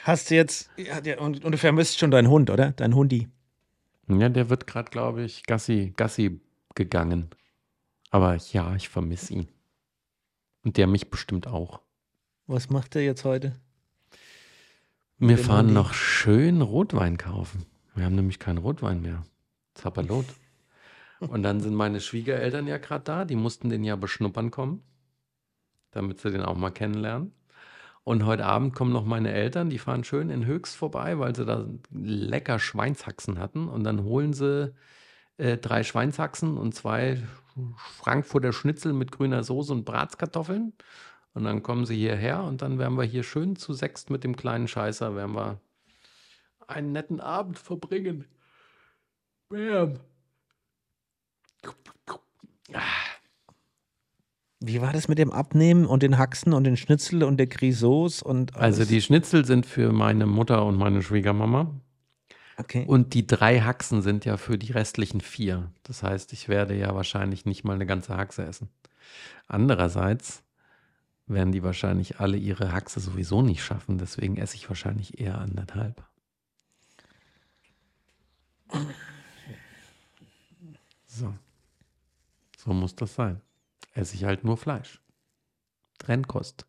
Hast du jetzt, ja, der- und, und du vermisst schon deinen Hund, oder? Dein Hundi. Ja, der wird gerade, glaube ich, Gassi, Gassi gegangen. Aber ja, ich vermisse ihn. Und der mich bestimmt auch. Was macht er jetzt heute? Wir dem fahren noch schön Rotwein kaufen. Wir haben nämlich keinen Rotwein mehr. Zapperlot. Und dann sind meine Schwiegereltern ja gerade da. Die mussten den ja beschnuppern kommen, damit sie den auch mal kennenlernen. Und heute Abend kommen noch meine Eltern. Die fahren schön in Höchst vorbei, weil sie da lecker Schweinshaxen hatten. Und dann holen sie äh, drei Schweinshaxen und zwei Frankfurter Schnitzel mit grüner Soße und Bratkartoffeln. Und dann kommen sie hierher und dann werden wir hier schön zu sechst mit dem kleinen Scheißer, werden wir einen netten Abend verbringen. Bam. Wie war das mit dem Abnehmen und den Haxen und den Schnitzel und der Grisauce und alles? Also die Schnitzel sind für meine Mutter und meine Schwiegermama. Okay. Und die drei Haxen sind ja für die restlichen vier. Das heißt, ich werde ja wahrscheinlich nicht mal eine ganze Haxe essen. Andererseits werden die wahrscheinlich alle ihre Haxe sowieso nicht schaffen. Deswegen esse ich wahrscheinlich eher anderthalb. So. So muss das sein. Esse ich halt nur Fleisch. Trennkost.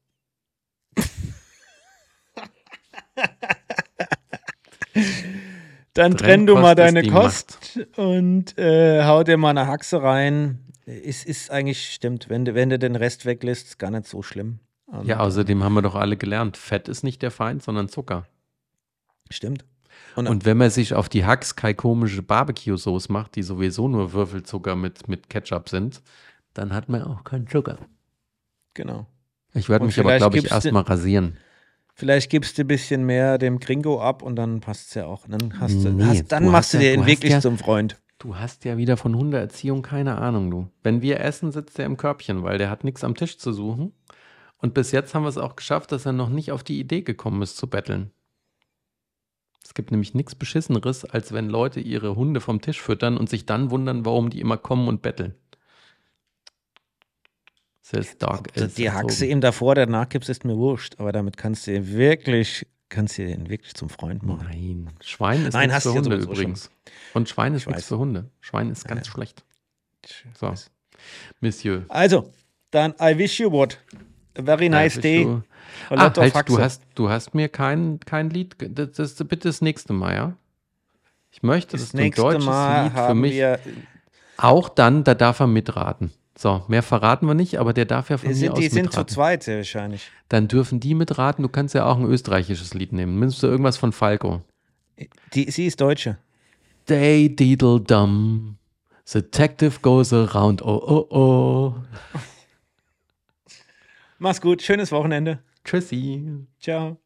Dann trenn du mal deine Kost und äh, hau dir mal eine Haxe rein. Es ist eigentlich, stimmt, wenn du, wenn du den Rest weglässt, ist gar nicht so schlimm. Und, Ja, außerdem haben wir doch alle gelernt, Fett ist nicht der Feind, sondern Zucker. Stimmt. Und, Und wenn man sich auf die Hax keine komische Barbecue-Sauce macht, die sowieso nur Würfelzucker mit, mit Ketchup sind, dann hat man auch keinen Zucker. genau. Ich werde mich aber, glaube ich, erstmal rasieren. Vielleicht gibst du ein bisschen mehr dem Gringo ab und dann passt es ja auch. Dann hast du, Nee, hast, dann du machst du dir ihn wirklich ja- zum Freund. Du hast ja wieder von Hundeerziehung keine Ahnung, du. Wenn wir essen, sitzt er im Körbchen, weil der hat nichts am Tisch zu suchen. Und bis jetzt haben wir es auch geschafft, dass er noch nicht auf die Idee gekommen ist, zu betteln. Es gibt nämlich nichts Beschisseneres, als wenn Leute ihre Hunde vom Tisch füttern und sich dann wundern, warum die immer kommen und betteln. Dog Also is die Haxe ihm davor, danach gibst, ist mir wurscht. Aber damit kannst du ihn wirklich, kannst du ihn wirklich zum Freund machen. Nein, Schwein ist Nein, nichts hast für Hunde übrigens. Und Schwein ist Ich nichts für Hunde. Schwein ist ganz Ja. schlecht. So. Monsieur. Also, dann I wish you what. A very nice day. A Ah, halt, Haxe. du hast, du hast mir kein, kein Lied. Das, das bitte das nächste Mal, ja? Ich möchte, das dass du ein nächste deutsches Mal Lied für mich. Auch dann, da darf er mitraten. So, mehr verraten wir nicht, aber der darf ja von die mir sind, aus die sind zu mitraten. zweit sehr wahrscheinlich. Dann dürfen die mitraten. Du kannst ja auch ein österreichisches Lied nehmen. Nimmst du irgendwas von Falco? Die, sie ist Deutsche. Day diddle dum. Detective goes around. Oh oh oh. Mach's gut, schönes Wochenende. Tschüssi. Ciao.